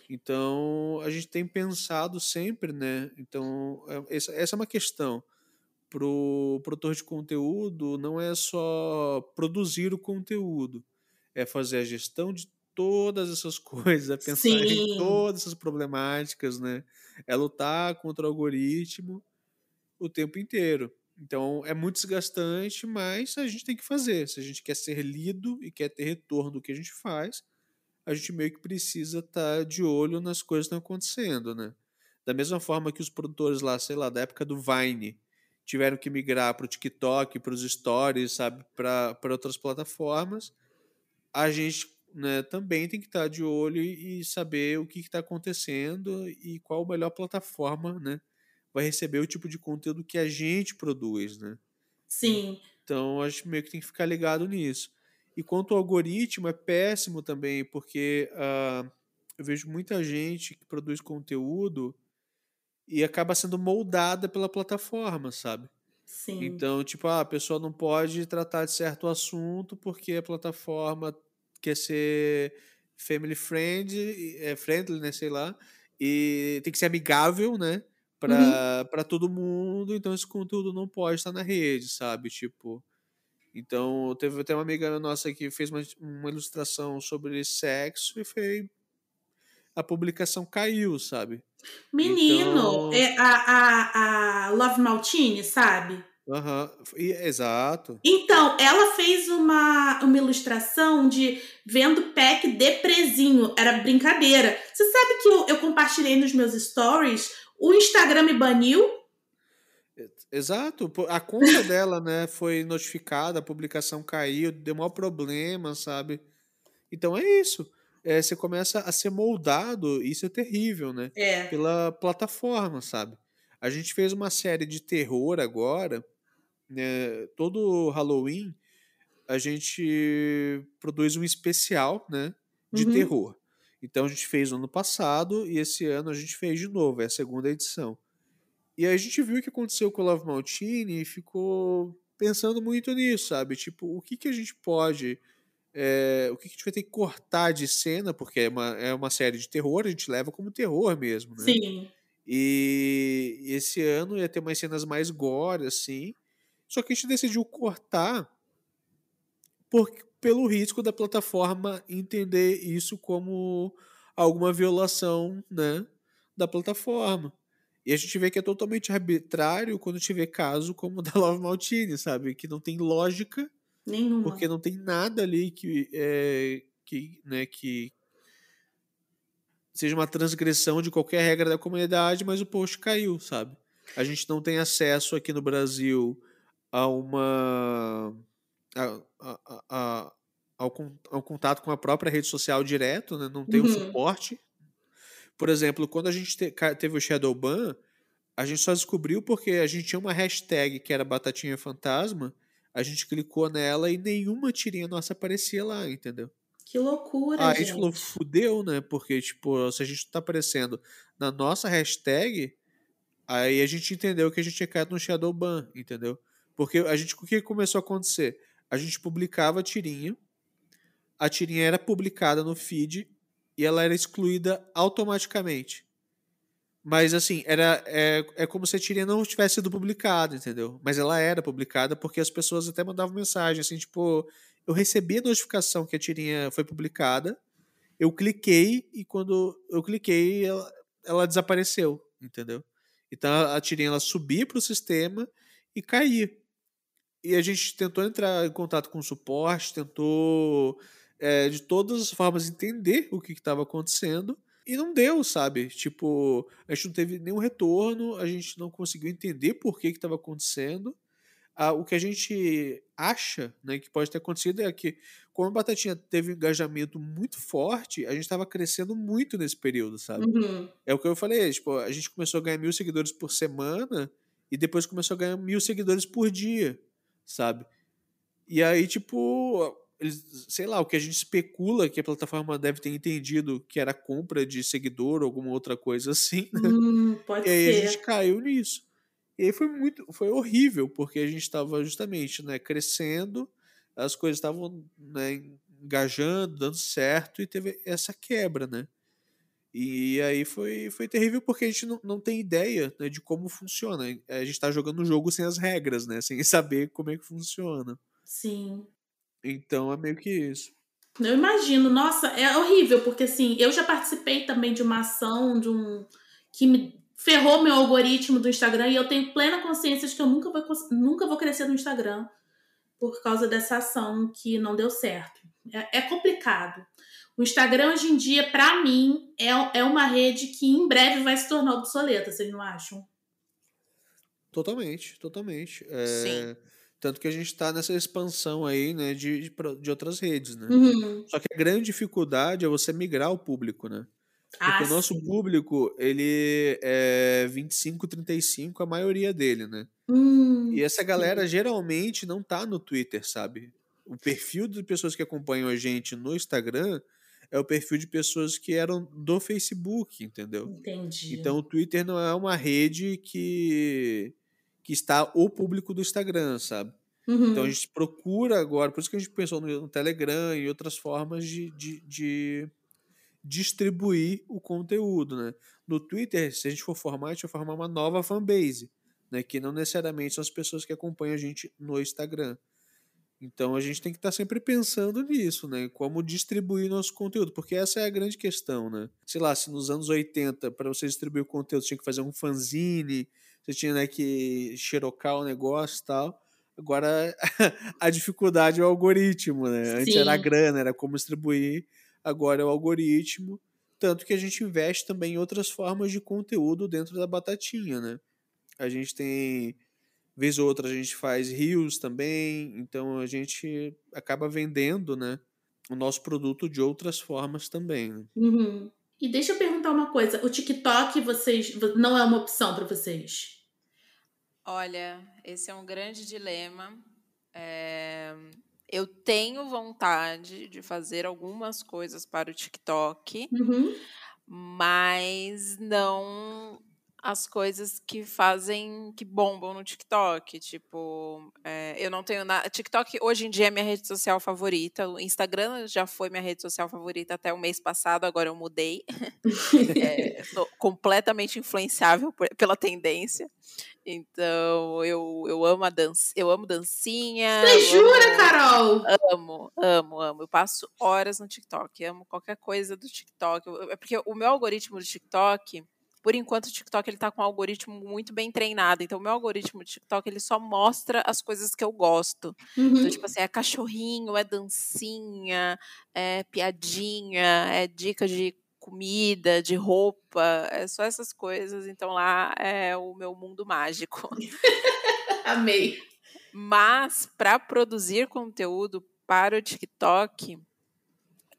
S2: Então, a gente tem pensado sempre, né? Então, é, essa, essa é uma questão. Para o produtor de conteúdo, não é só produzir o conteúdo, é fazer a gestão de todas essas coisas, é pensar Sim. em todas essas problemáticas, né? É lutar contra o algoritmo o tempo inteiro. Então é muito desgastante, mas a gente tem que fazer. Se a gente quer ser lido e quer ter retorno do que a gente faz, a gente meio que precisa estar tá de olho nas coisas que estão acontecendo, né? Da mesma forma que os produtores lá, sei lá, da época do Vine, tiveram que migrar para o TikTok, para os stories, sabe, para outras plataformas, a gente né, também tem que estar tá de olho e saber o que está acontecendo e qual a melhor plataforma, né? Vai receber o tipo de conteúdo que a gente produz, né?
S1: Sim.
S2: Então, a gente meio que tem que ficar ligado nisso. E quanto ao algoritmo, é péssimo também, porque uh, eu vejo muita gente que produz conteúdo e acaba sendo moldada pela plataforma, sabe?
S1: Sim.
S2: Então, tipo, ah, a pessoa não pode tratar de certo assunto porque a plataforma quer ser family friend, é friendly, né, sei lá, e tem que ser amigável, né? Para uhum. todo mundo, então esse conteúdo não pode estar na rede, sabe? Tipo. Então, teve até uma amiga nossa que fez uma, uma ilustração sobre sexo e foi. A publicação caiu, sabe?
S1: Menino, então... é a, a, a Love Maltini, sabe?
S2: Uhum. E, exato.
S1: Então, ela fez uma, uma ilustração de vendo pack depresinho. Era brincadeira. Você sabe que eu, eu compartilhei nos meus stories o Instagram me baniu.
S2: Exato, a conta dela, né, foi notificada, a publicação caiu, deu maior problema, sabe? Então é isso. É, você começa a ser moldado, isso é terrível, né?
S1: É.
S2: Pela plataforma, sabe? A gente fez uma série de terror agora, né? Todo Halloween a gente produz um especial, né? De
S1: Uhum.
S2: terror. Então a gente fez no ano passado e esse ano a gente fez de novo, é a segunda edição. E aí a gente viu o que aconteceu com o Love Maltini e ficou pensando muito nisso, sabe? Tipo, o que, que a gente pode. é, o que, que a gente vai ter que cortar de cena, porque é uma, é uma série de terror, a gente leva como terror mesmo, né?
S1: Sim.
S2: E esse ano ia ter umas cenas mais gore, assim. Só que a gente decidiu cortar por, pelo risco da plataforma entender isso como alguma violação, né? Da plataforma. E a gente vê que é totalmente arbitrário quando a gente vê caso como o da Love Maltini, sabe? Que não tem lógica,
S1: Nenhuma.
S2: porque não tem nada ali que, é, que, né, que seja uma transgressão de qualquer regra da comunidade, mas o post caiu, sabe? A gente não tem acesso aqui no Brasil a uma. A, a, a, ao, ao, contato com a própria rede social direto, né? não tem uhum. um suporte. Por exemplo, quando a gente te, teve o Shadowban, a gente só descobriu porque a gente tinha uma hashtag que era Batatinha Fantasma, a gente clicou nela e nenhuma tirinha nossa aparecia lá, entendeu?
S1: Que loucura,
S2: Aí
S1: gente.
S2: a gente falou, fudeu, né? Porque, tipo, se a gente tá aparecendo na nossa hashtag, aí a gente entendeu que a gente tinha caído no Shadowban, entendeu? Porque a gente, o que começou a acontecer? A gente publicava a tirinha, a tirinha era publicada no feed e ela era excluída automaticamente. Mas, assim, era, é, é como se a tirinha não tivesse sido publicada, entendeu? Mas ela era publicada porque as pessoas até mandavam mensagem, assim, tipo, eu recebi a notificação que a tirinha foi publicada, eu cliquei e quando eu cliquei, ela, ela desapareceu, entendeu? Então a, tirinha ela subia para o sistema e caía. E a gente tentou entrar em contato com o suporte, tentou é, de todas as formas entender o que estava acontecendo e não deu, sabe? Tipo, a gente não teve nenhum retorno, a gente não conseguiu entender por que estava acontecendo. Ah, o que a gente acha né, que pode ter acontecido é que, como a Batatinha teve um engajamento muito forte, a gente estava crescendo muito nesse período, sabe?
S1: Uhum.
S2: É o que eu falei, tipo, a gente começou a ganhar mil seguidores por semana e depois começou a ganhar mil seguidores por dia, sabe? E aí, tipo, eles, sei lá, o que a gente especula que a plataforma deve ter entendido que era compra de seguidor ou alguma outra coisa assim, né?
S1: Hum,
S2: e aí
S1: ser.
S2: a gente caiu nisso. E aí foi muito, foi horrível, porque a gente estava justamente, né, crescendo, as coisas estavam, né, engajando, dando certo e teve essa quebra, né? E aí foi, foi terrível porque a gente não, não tem ideia né, de como funciona. A gente está jogando o jogo sem as regras, né? Sem saber como é que funciona.
S1: Sim.
S2: Então é meio que isso.
S1: Eu imagino, nossa, é horrível, porque assim, eu já participei também de uma ação, de um. que me ferrou meu algoritmo do Instagram e eu tenho plena consciência de que eu nunca vou, nunca vou crescer no Instagram por causa dessa ação que não deu certo. É, é complicado. O Instagram hoje em dia, para mim, é, é uma rede que em breve vai se tornar obsoleta, vocês não acham?
S2: Totalmente, totalmente. É,
S3: Sim.
S2: Tanto que a gente está nessa expansão aí, né, de, de, outras redes, né?
S1: Uhum.
S2: Só que a grande dificuldade é você migrar o público, né? Porque
S1: Ah,
S2: o nosso
S1: sim.
S2: público, ele é 25, 35, a maioria dele, né?
S1: Hum,
S2: E essa galera geralmente não tá no Twitter, sabe? O perfil de pessoas que acompanham a gente no Instagram é o perfil de pessoas que eram do Facebook, entendeu?
S1: entendi.
S2: Então o Twitter não é uma rede que, que está o público do Instagram, sabe?
S1: Uhum.
S2: Então a gente procura agora, por isso que a gente pensou no, no Telegram e outras formas de, de, de distribuir o conteúdo, né? No Twitter, se a gente for formar, a gente vai formar uma nova fanbase, né? Que não necessariamente são as pessoas que acompanham a gente no Instagram. Então a gente tem que estar sempre pensando nisso, né? Como distribuir nosso conteúdo, porque essa é a grande questão, né? Sei lá, se nos anos 80, para você distribuir o conteúdo, você tinha que fazer um fanzine, você tinha né, que xerocar o negócio e tal. Agora a dificuldade é o algoritmo, né? Antes era a
S1: Sim.
S2: grana, era como distribuir, agora é o algoritmo. Tanto que a gente investe também em outras formas de conteúdo dentro da batatinha, né? A gente tem Vez ou outra a gente faz rios também, então a gente acaba vendendo, né, o nosso produto de outras formas também. Né?
S1: Uhum. E deixa eu perguntar uma coisa: o TikTok vocês não é uma opção para vocês?
S3: Olha, esse é um grande dilema. É... Eu tenho vontade de fazer algumas coisas para o TikTok,
S1: Uhum.
S3: mas não as coisas que fazem, que bombam no TikTok. Tipo, é, eu não tenho nada. TikTok hoje em dia é minha rede social favorita. O Instagram já foi minha rede social favorita até o mês passado, agora eu mudei. é, sou completamente influenciável por, pela tendência. Então, eu, eu amo a dança, eu amo dancinha.
S1: Você jura,
S3: amo,
S1: Carol?
S3: Amo, amo, amo. Eu passo horas no TikTok, amo qualquer coisa do TikTok. É porque o meu algoritmo do TikTok por enquanto o TikTok ele tá com um algoritmo muito bem treinado. Então, o meu algoritmo do TikTok ele só mostra as coisas que eu gosto.
S1: Uhum.
S3: Então, tipo assim, é cachorrinho, é dancinha, é piadinha, é dica de comida, de roupa, é só essas coisas. Então lá é o meu mundo mágico.
S1: Amei.
S3: Mas para produzir conteúdo para o TikTok,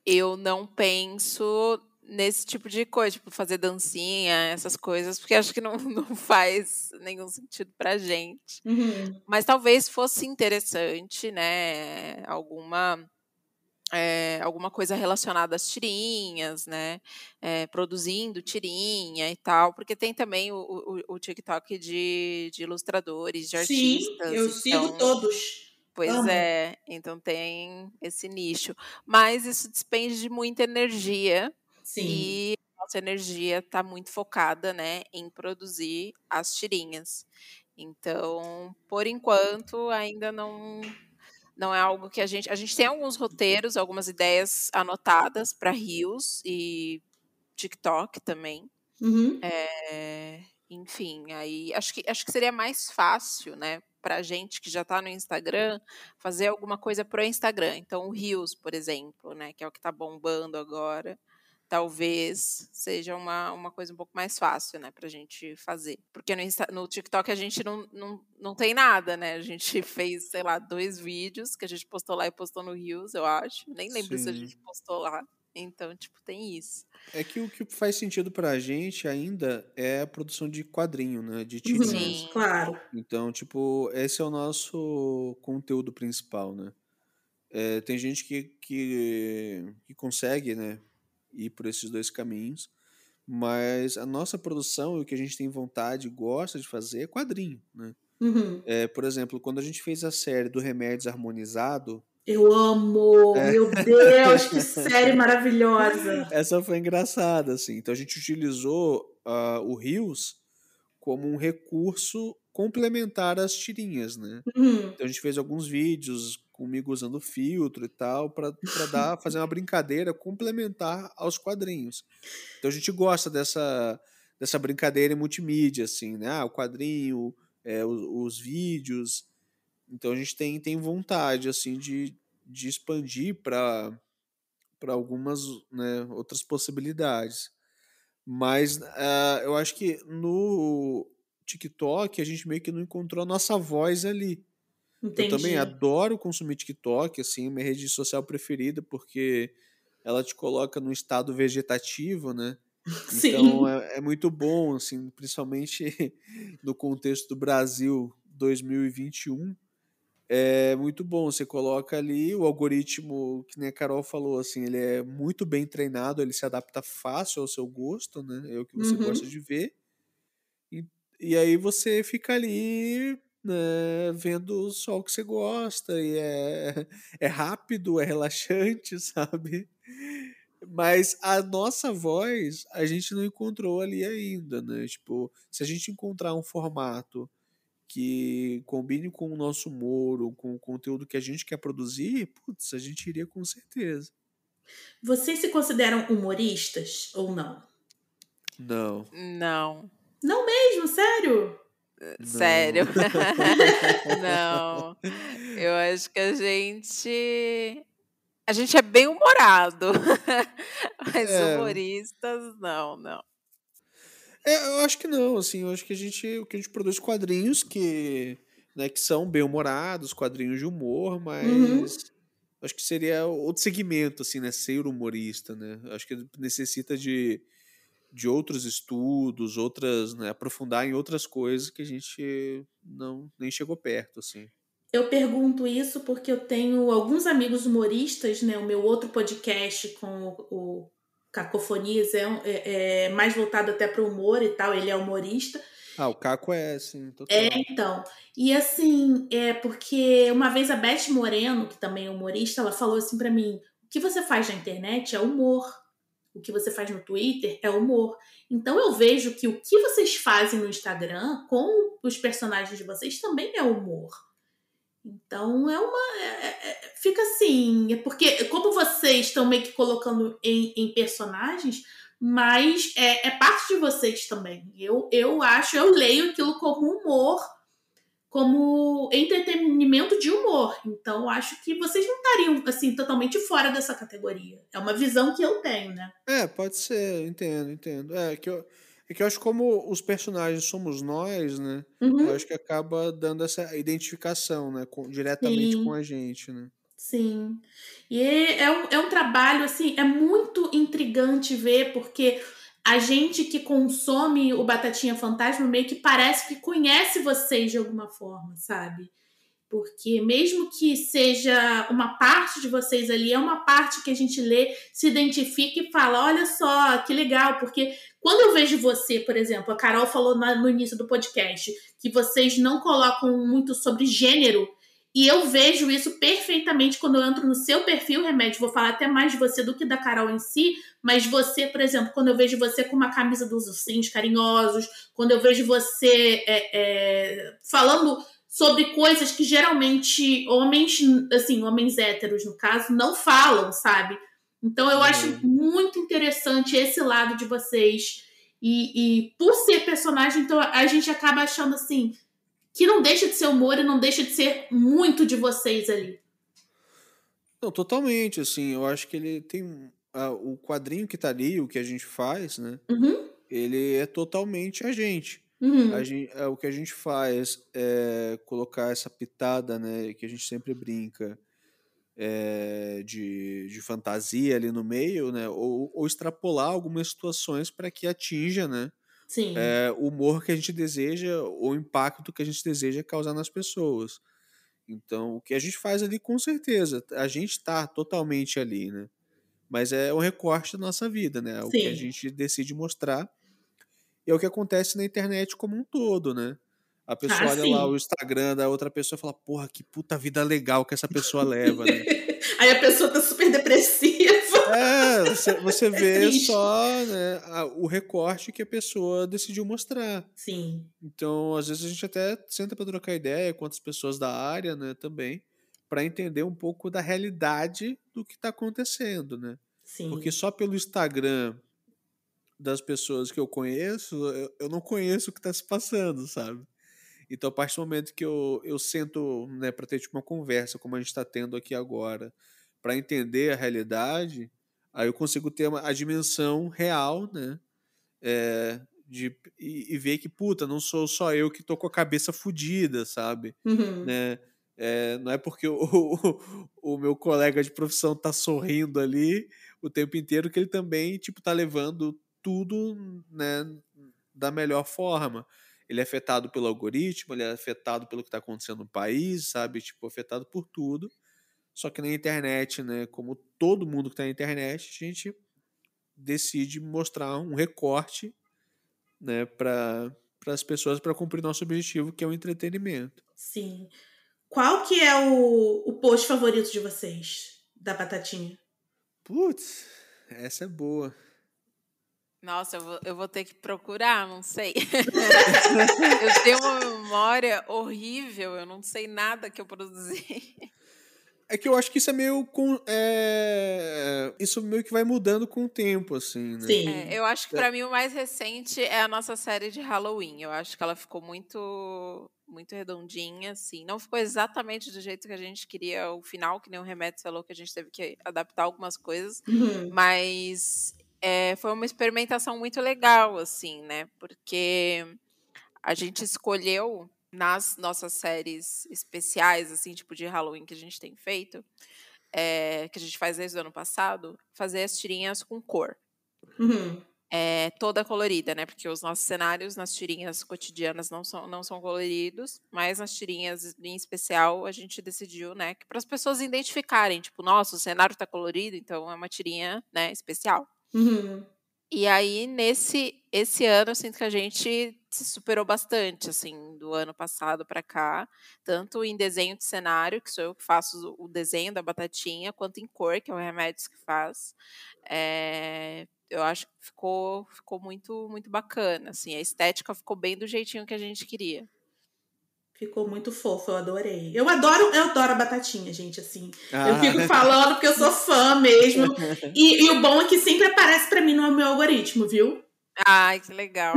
S3: eu não penso nesse tipo de coisa, tipo fazer dancinha, essas coisas, porque acho que não, não faz nenhum sentido pra gente.
S1: Uhum.
S3: Mas talvez fosse interessante, né? Alguma. É, alguma coisa relacionada às tirinhas, né? É, produzindo tirinha e tal, porque tem também o, o, o TikTok de, de, ilustradores, de
S1: Sim,
S3: artistas.
S1: eu
S3: então,
S1: sigo todos.
S3: Pois
S1: Amo.
S3: é, então tem esse nicho. Mas isso despende de muita energia
S1: Sim.
S3: e nossa energia está muito focada, né, em produzir as tirinhas. Então, por enquanto, ainda não não é algo que a gente a gente tem alguns roteiros, algumas ideias anotadas para rios e TikTok também.
S1: Uhum.
S3: É, enfim, aí acho que acho que seria mais fácil, né, para gente que já está no Instagram fazer alguma coisa pro Instagram. Então, o Reels, por exemplo, né, que é o que está bombando agora talvez seja uma, uma coisa um pouco mais fácil, né, pra gente fazer. Porque no, Insta, no TikTok a gente não, não, não tem nada, né? A gente fez, sei lá, dois vídeos que a gente postou lá e postou no Reels, eu acho. Nem lembro
S2: Sim.
S3: se a gente postou lá. Então, tipo, tem isso.
S2: É que o que faz sentido pra gente ainda é a produção de quadrinho, né? De
S1: Uhum.
S2: tirinhas.
S3: Sim.
S1: Claro.
S2: Então, tipo, esse é o nosso conteúdo principal, né? É, tem gente que, que, que consegue, né, ir por esses dois caminhos, mas a nossa produção e o que a gente tem vontade e gosta de fazer é quadrinho, né?
S1: Uhum.
S2: É, por exemplo, quando a gente fez a série do Remédios Harmonizado,
S1: Eu amo!
S2: É.
S1: Meu Deus, que série maravilhosa!
S2: essa foi engraçada, assim. Então a gente utilizou ah, o Rios como um recurso complementar às tirinhas, né?
S1: Uhum.
S2: Então a gente fez alguns vídeos comigo usando filtro e tal para dar fazer uma brincadeira complementar aos quadrinhos. Então a gente gosta dessa dessa brincadeira em multimídia assim, né? Ah, o quadrinho, é, os, os vídeos. Então a gente tem tem vontade assim de, de expandir para para algumas né, outras possibilidades. Mas ah, eu acho que no TikTok a gente meio que não encontrou a nossa voz ali.
S1: Entendi.
S2: Eu também adoro consumir TikTok, assim, minha rede social preferida, porque ela te coloca num estado vegetativo, né?
S1: Sim.
S2: Então é, é muito bom, assim, principalmente no contexto do Brasil 2021. É muito bom, você coloca ali o algoritmo, que nem a Carol falou, assim, ele é muito bem treinado, ele se adapta fácil ao seu gosto, né? É o que você
S1: Uhum.
S2: gosta de ver. E, e aí você fica ali né, vendo só o que você gosta, e é, é rápido, é relaxante, sabe? Mas a nossa voz a gente não encontrou ali ainda, né? Tipo, se a gente encontrar um formato que combine com o nosso humor, com o conteúdo que a gente quer produzir, putz, a gente iria com certeza.
S1: Vocês se consideram humoristas ou não?
S2: Não.
S3: Não.
S1: Não mesmo, sério?
S3: Sério. não. Eu acho que a gente. A gente é bem humorado. Mas
S2: É.
S3: humoristas, não, não.
S2: É, eu acho que não, assim, eu acho que a gente, o que a gente produz quadrinhos que né, que são bem-humorados, quadrinhos de humor,
S1: Uhum.
S2: mas acho que seria outro segmento, assim, né, ser humorista, né? Acho que necessita de, de outros estudos, outras, né, aprofundar em outras coisas que a gente não nem chegou perto, assim.
S1: Eu pergunto isso porque eu tenho alguns amigos humoristas, né? O meu outro podcast com o, o Cacofonias é, é- é mais voltado até para o humor e tal, ele é humorista.
S2: Ah, o Caco é, total.
S1: É, então. E assim, é porque uma vez a Beth Moreno, que também é humorista, ela falou assim pra mim: o que você faz na internet é humor. O que você faz no Twitter é humor. Então eu vejo que o que vocês fazem no Instagram com os personagens de vocês também é humor. Então é uma. é- é- é- fica assim. É porque, como vocês estão meio que colocando em, em personagens, mas é, é parte de vocês também. Eu, eu acho, eu leio aquilo como humor, como entretenimento de humor. Então eu acho que vocês não estariam assim totalmente fora dessa categoria. É uma visão que eu tenho, né?
S2: É, pode ser, entendo, entendo. É que eu, é que eu acho que como os personagens somos nós, né?
S1: Uhum.
S2: Eu acho que acaba dando essa identificação, né? com- diretamente
S1: Sim.
S2: com a gente, né?
S1: Sim. E é, é um, é um trabalho, assim, é muito intrigante ver, porque a gente que consome o Batatinha Fantasma meio que parece que conhece vocês de alguma forma, sabe? Porque mesmo que seja uma parte de vocês ali, é uma parte que a gente lê, se identifica e fala: olha só, que legal, porque quando eu vejo você, por exemplo, a Carol falou no início do podcast que vocês não colocam muito sobre gênero. E eu vejo isso perfeitamente quando eu entro no seu perfil, Remédio. Vou falar até mais de você do que da Carol em si. Mas você, por exemplo, quando eu vejo você com uma camisa dos ursinhos carinhosos, quando eu vejo você é, é, falando sobre coisas que geralmente homens, assim, homens héteros, no caso, não falam, sabe? Então eu acho
S2: Uhum.
S1: muito interessante esse lado de vocês. E, e por ser personagem, então a gente acaba achando assim que não deixa de ser humor e não deixa de ser muito de vocês ali.
S2: Não, totalmente, assim, eu acho que ele tem ah, o quadrinho que tá ali, o que a gente faz, né?
S1: Uhum,
S2: Ele é totalmente a gente.
S1: uhum,
S2: A gente, é, o que a gente faz é colocar essa pitada, né, que a gente sempre brinca, é, de, de fantasia ali no meio, né, ou, ou extrapolar algumas situações para que atinja, né. É, o humor que a gente deseja, o impacto que a gente deseja causar nas pessoas. Então, o que a gente faz ali, com certeza, a gente está totalmente ali, né, mas é um recorte da nossa vida, né, o que a
S1: Sim.
S2: gente decide mostrar e é o que acontece na internet como um todo, né? A pessoa
S1: Ah,
S2: olha lá
S1: sim.
S2: o Instagram da outra pessoa e fala, porra, que puta vida legal que essa pessoa leva, né?
S1: Aí a pessoa tá super depressiva.
S2: É, você, você vê
S1: triste.
S2: só né, a- o recorte que a pessoa decidiu mostrar.
S1: Sim,
S2: Então, às vezes a gente até senta para trocar ideia com outras pessoas da área, né, também, para entender um pouco da realidade do que está acontecendo, né?
S1: sim.
S2: Porque só pelo Instagram das pessoas que eu conheço, eu, eu não conheço o que está se passando, sabe? Então, a partir do momento que eu, eu sento né, para ter tipo, uma conversa, como a gente está tendo aqui agora, para entender a realidade, aí eu consigo ter uma, a dimensão real, né? É, de, e, e ver que, puta, não sou só eu que tô com a cabeça fodida, sabe?
S1: Uhum,
S2: né? É, não é porque o, o, o meu colega de profissão tá sorrindo ali o tempo inteiro que ele também tipo tá levando tudo né, da melhor forma. Ele é afetado pelo algoritmo, ele é afetado pelo que está acontecendo no país, sabe? Tipo, afetado por tudo. Só que na internet, né? Como todo mundo que está na internet, a gente decide mostrar um recorte, né? Para as pessoas para cumprir nosso objetivo, que é o entretenimento.
S1: Sim. Qual que é o, o post favorito de vocês? Da Batatinha?
S2: Putz, essa é boa.
S3: Nossa, eu vou, eu vou ter que procurar, não sei. eu tenho uma memória horrível, eu não sei nada que eu produzi.
S2: É que eu acho que isso é meio com, é, isso meio que vai mudando com o tempo, assim, né?
S1: Sim.
S3: É, eu acho que pra mim o mais recente é a nossa série de Halloween. Eu acho que ela ficou muito muito redondinha, assim. Não ficou exatamente do jeito que a gente queria o final, que nem o Remédio falou, que a gente teve que adaptar algumas coisas.
S1: Uhum,
S3: Mas é, foi uma experimentação muito legal, assim, né? Porque a gente escolheu nas nossas séries especiais, assim, tipo de Halloween que a gente tem feito, é, que a gente faz desde o ano passado, fazer as tirinhas com cor.
S1: Uhum.
S3: É, toda colorida, né? Porque os nossos cenários nas tirinhas cotidianas não são, não são coloridos, mas nas tirinhas em especial a gente decidiu, né, que para as pessoas identificarem, tipo, nossa, o cenário está colorido, então é uma tirinha, né, especial.
S1: Uhum.
S3: E aí, nesse esse ano, eu sinto que a gente se superou bastante, assim, do ano passado para cá, tanto em desenho de cenário, que sou eu que faço o desenho da batatinha, quanto em cor, que é o Remédios que faz. É, eu acho que ficou, ficou muito, muito bacana, assim, a estética ficou bem do jeitinho que a gente queria.
S1: Ficou muito fofo, eu adorei. Eu adoro, eu adoro a batatinha, gente, assim.
S2: Ah.
S1: Eu fico falando porque eu sou fã mesmo. E, e o bom é que sempre aparece para mim no meu algoritmo, viu?
S3: Ai, que legal.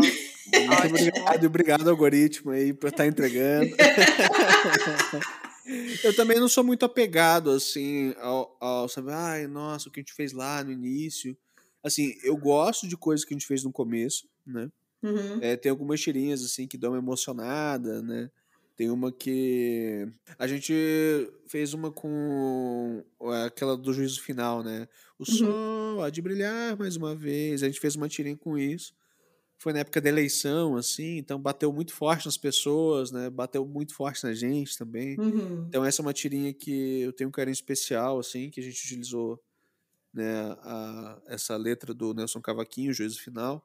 S2: Obrigado, obrigado, algoritmo, aí, por estar entregando. eu também não sou muito apegado, assim, ao, ao saber, ai, nossa, o que a gente fez lá no início. Assim, eu gosto de coisas que a gente fez no começo, né?
S1: Uhum.
S2: É, tem algumas tirinhas, assim, que dão uma emocionada, né? Tem uma que. A gente fez uma com aquela do juízo final, né? O sol há de brilhar mais uma vez. A gente fez uma tirinha com isso. Foi na época da eleição, assim, então bateu muito forte nas pessoas, né? Bateu muito forte na gente também.
S1: Uhum.
S2: Então essa é uma tirinha que eu tenho um carinho especial, assim, que a gente utilizou, né, a, essa letra do Nelson Cavaquinho, Juízo Final.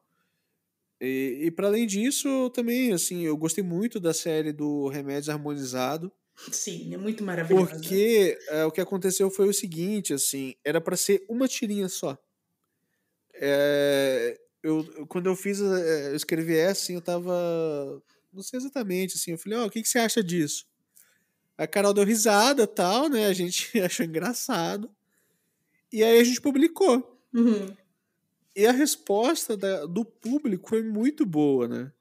S2: E, e para além disso, também, assim, eu gostei muito da série do Remédios Harmonizado,
S1: Sim, é muito maravilhoso.
S2: porque é, o que aconteceu foi o seguinte, assim, era para ser uma tirinha só. É, eu, quando eu fiz, é, eu escrevi essa, assim, eu tava, não sei exatamente, assim, eu falei, ó, o que, que você acha disso? A Carol deu risada, tal, né, a gente achou engraçado, e aí a gente publicou.
S1: Uhum.
S2: E a resposta da- do público foi muito boa, né?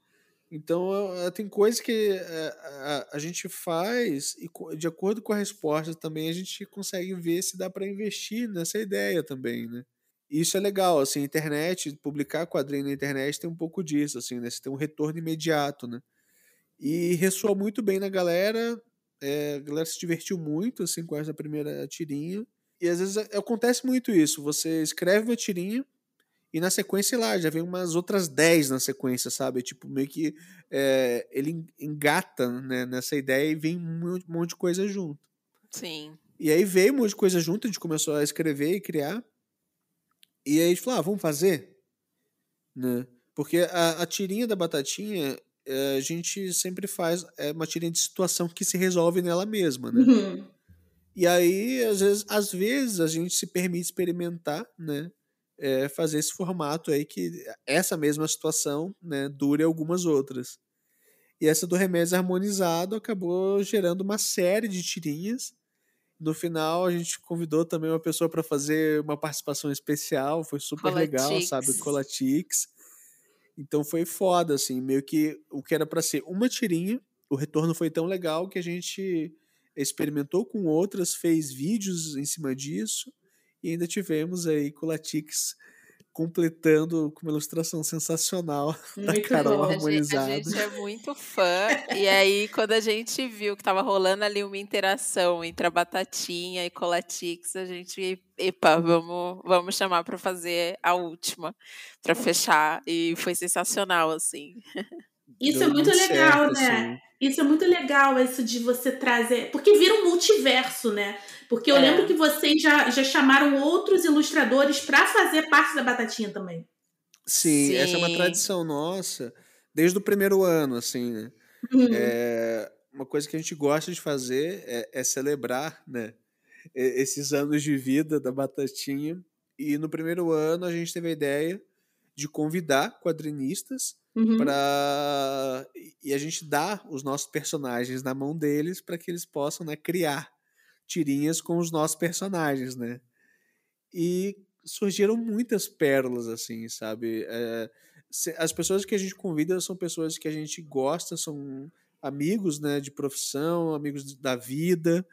S2: Então, eh, tem coisas que eh, a, a gente faz e, de acordo com a resposta também, a gente consegue ver se dá para investir nessa ideia também, né? Isso é legal, assim, a internet, publicar quadrinho na internet tem um pouco disso, assim, né? Você tem um retorno imediato, né? E ressoou muito bem na galera, eh, a galera se divertiu muito, assim, com essa primeira tirinha. E às vezes a- acontece muito isso, você escreve uma tirinha, e na sequência, lá, já vem umas outras 10 na sequência, sabe? Tipo, meio que é, ele en- engata né, nessa ideia e vem um monte- um monte de coisa junto.
S3: Sim.
S2: E aí veio um monte de coisa junto, a gente começou a escrever e criar. E aí a gente falou, ah, vamos fazer? Né? Porque a, a tirinha da batatinha, eh, a gente sempre faz é uma tirinha de situação que se resolve nela mesma, né?
S1: Uhum.
S2: E aí, às vezes, às vezes a gente se permite experimentar, né? É, fazer esse formato aí que essa mesma situação né, dure algumas outras. E essa do remédio harmonizado acabou gerando uma série de tirinhas. No final, a gente convidou também uma pessoa para fazer uma participação especial, foi super legal, sabe? Colatix. Então foi foda, assim, meio que o que era para ser uma tirinha, o retorno foi tão legal que a gente experimentou com outras, fez vídeos em cima disso e ainda tivemos aí Colatix completando com uma ilustração sensacional da
S1: Muito
S2: Carol
S1: bom.
S3: A gente, a
S2: harmonizada.
S3: gente é muito fã. e aí, quando a gente viu que tava rolando ali uma interação entre a Batatinha e Colatix, a gente, epa, vamos, vamos chamar para fazer a última, para fechar. E foi sensacional, assim.
S1: Isso
S2: Deu
S1: é muito
S2: muito
S1: legal,
S2: certo,
S1: né?
S2: assim.
S1: Isso é muito legal, isso de você trazer. Porque vira um multiverso, né? Porque eu
S3: É.
S1: lembro que vocês já, já chamaram outros ilustradores para fazer parte da Batatinha também.
S2: Sim, essa é uma
S3: Sim.
S2: tradição nossa desde o primeiro ano, assim, né?
S1: Uhum.
S2: É, uma coisa que a gente gosta de fazer é, é celebrar, né? Esses anos de vida da Batatinha. E no primeiro ano a gente teve a ideia de convidar quadrinistas
S1: Uhum.
S2: para e a gente dar os nossos personagens na mão deles para que eles possam né, criar tirinhas com os nossos personagens, né? E surgiram muitas pérolas assim, sabe? É, as pessoas que a gente convida são pessoas que a gente gosta, são amigos, né, de profissão, amigos da vida,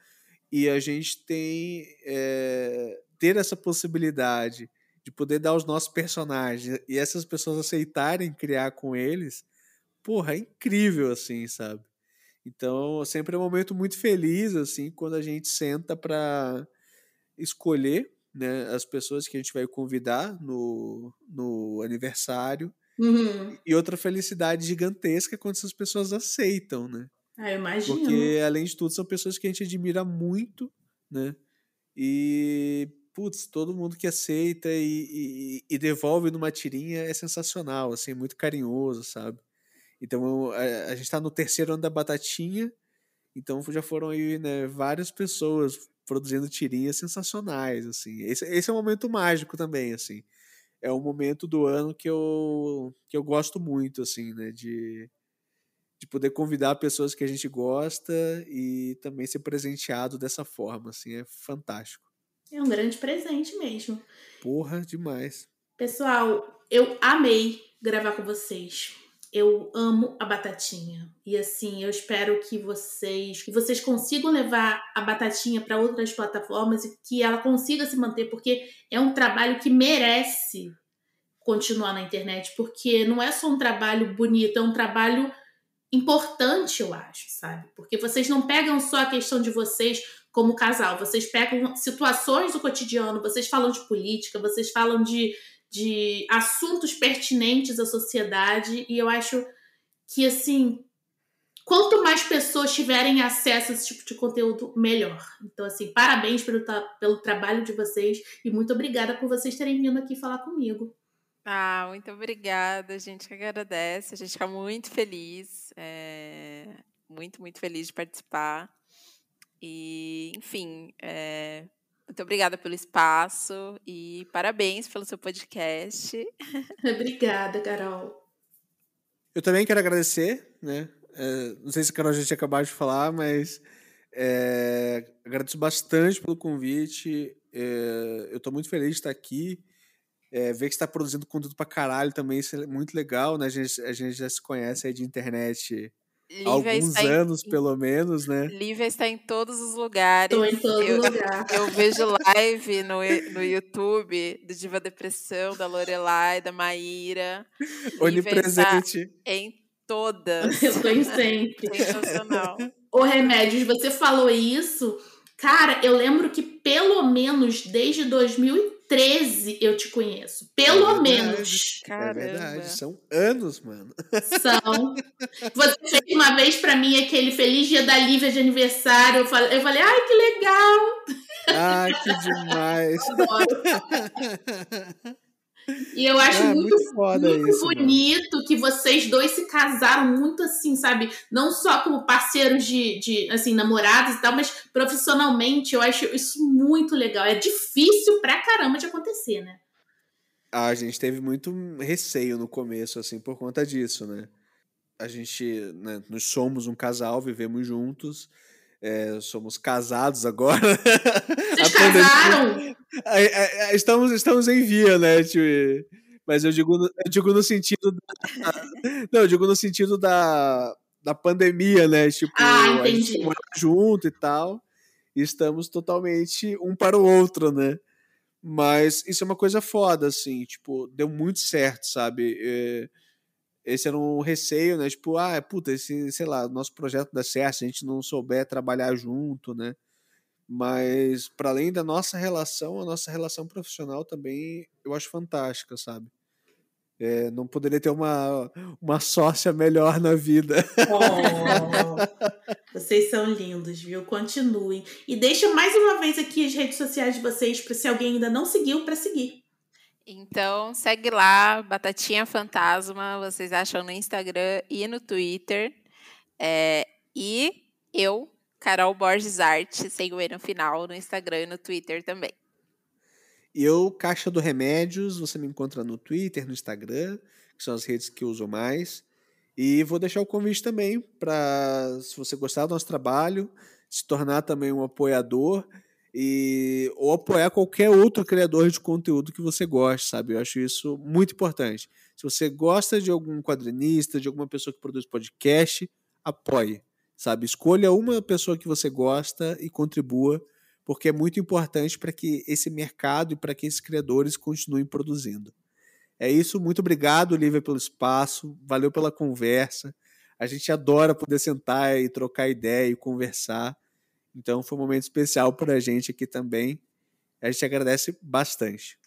S2: e a gente tem é, ter essa possibilidade de poder dar os nossos personagens e essas pessoas aceitarem criar com eles, porra, é incrível assim, sabe? Então, sempre é um momento muito feliz, assim, quando a gente senta para escolher né, as pessoas que a gente vai convidar no, no aniversário.
S1: Uhum.
S2: E outra felicidade gigantesca quando essas pessoas aceitam, né?
S1: Ah, eu imagino.
S2: Porque, além de tudo, são pessoas que a gente admira muito, né? E, putz, todo mundo que aceita e, e, e devolve numa tirinha é sensacional, assim, muito carinhoso, sabe? Então, a, a gente está no terceiro ano da Batatinha, então já foram aí, né, várias pessoas produzindo tirinhas sensacionais, assim. Esse, esse é um momento mágico também, assim. É um momento do ano que eu, que eu gosto muito, assim, né, de, de poder convidar pessoas que a gente gosta e também ser presenteado dessa forma, assim, é fantástico.
S1: É um grande presente mesmo.
S2: Porra, demais.
S1: Pessoal, eu amei gravar com vocês. Eu amo a batatinha. E assim, eu espero que vocês que vocês consigam levar a batatinha para outras plataformas e que ela consiga se manter, porque é um trabalho que merece continuar na internet, porque não é só um trabalho bonito, é um trabalho importante, eu acho, sabe? Porque vocês não pegam só a questão de vocês como casal, vocês pegam situações do cotidiano, vocês falam de política, vocês falam de de assuntos pertinentes à sociedade e eu acho que assim quanto mais pessoas tiverem acesso a esse tipo de conteúdo melhor. Então assim parabéns pelo, pelo trabalho de vocês e muito obrigada por vocês terem vindo aqui falar comigo.
S3: Ah muito obrigada a gente que agradece a gente fica muito feliz é, muito muito feliz de participar e enfim é, muito obrigada pelo espaço e parabéns pelo seu podcast.
S1: Obrigada, Carol.
S2: Eu também quero agradecer, né? É, não sei se a Carol já tinha acabado de falar, mas é, agradeço bastante pelo convite. É, eu estou muito feliz de estar aqui. É, ver que está produzindo conteúdo pra caralho também, isso é muito legal, né? A gente, a gente já se conhece aí de internet Lívia alguns anos, em, pelo menos, né?
S3: Lívia está em todos os lugares.
S1: Estou em todo eu, lugar.
S3: Eu vejo live no, no YouTube do Diva Depressão, da Lorelai, da Maíra.
S2: Onipresente.
S3: em todas.
S1: Eu estou em sempre.
S3: Sensacional.
S1: Ô, Remédios, você falou isso. Cara, eu lembro que pelo menos desde 2013 13 eu te conheço. Pelo é menos.
S2: Caramba. É verdade. São anos, mano.
S1: São. Você fez uma vez para mim aquele Feliz Dia da Lívia de aniversário. Eu falei, eu falei ai, que legal.
S2: Ai, que demais. Adoro.
S1: E eu acho é, muito, muito, muito isso, bonito mano. que vocês dois se casaram muito assim, sabe? Não só como parceiros de, de, assim, namorados e tal, mas profissionalmente eu acho isso muito legal. É difícil pra caramba de acontecer, né?
S2: Ah, a gente teve muito receio no começo, assim, por conta disso, né? A gente, né, nós somos um casal, vivemos juntos, é, somos casados agora.
S1: Vocês casaram?
S2: Estamos, estamos em via, né? Tipo, mas eu digo, eu digo no sentido. Da, não, eu digo no sentido da, da pandemia, né? Tipo,
S1: ah,
S2: a gente mora junto e tal. E estamos totalmente um para o outro, né? Mas isso é uma coisa foda, assim, tipo, deu muito certo, sabe? É, esse era um receio, né? Tipo, ah, puta, esse, sei lá, nosso projeto dá certo, se a gente não souber trabalhar junto, né? Mas, para além da nossa relação, a nossa relação profissional também eu acho fantástica, sabe? É, não poderia ter uma, uma sócia melhor na vida.
S1: Oh, vocês são lindos, viu? Continuem. E deixa mais uma vez aqui as redes sociais de vocês, para se alguém ainda não seguiu, para seguir.
S3: Então, segue lá, Batatinha Fantasma, vocês acham no Instagram e no Twitter. É, e eu, Carol Borges Arte, segue o no final no Instagram e no Twitter também.
S2: Eu, Caixa do Remédios, você me encontra no Twitter, no Instagram, que são as redes que eu uso mais. E vou deixar o convite também para, se você gostar do nosso trabalho, se tornar também um apoiador e ou apoiar qualquer outro criador de conteúdo que você goste, sabe? Eu acho isso muito importante. Se você gosta de algum quadrinista, de alguma pessoa que produz podcast, apoie, sabe? Escolha uma pessoa que você gosta e contribua, porque é muito importante para que esse mercado e para que esses criadores continuem produzindo. É isso, muito obrigado, Lívia, pelo espaço, valeu pela conversa. A gente adora poder sentar e trocar ideia e conversar. Então foi um momento especial para a gente aqui também. A gente agradece bastante.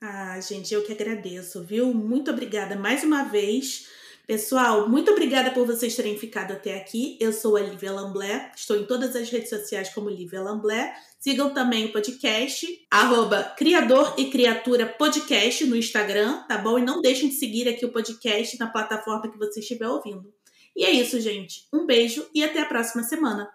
S1: Ah, gente, eu que agradeço, viu? Muito obrigada mais uma vez. Pessoal, muito obrigada por vocês terem ficado até aqui. Eu sou a Lívia Lamblé, estou em todas as redes sociais como Lívia Lamblé. Sigam também o podcast, Criador e Criatura Podcast no Instagram, tá bom? E não deixem de seguir aqui o podcast na plataforma que você estiver ouvindo. E é isso, gente. Um beijo e até a próxima semana.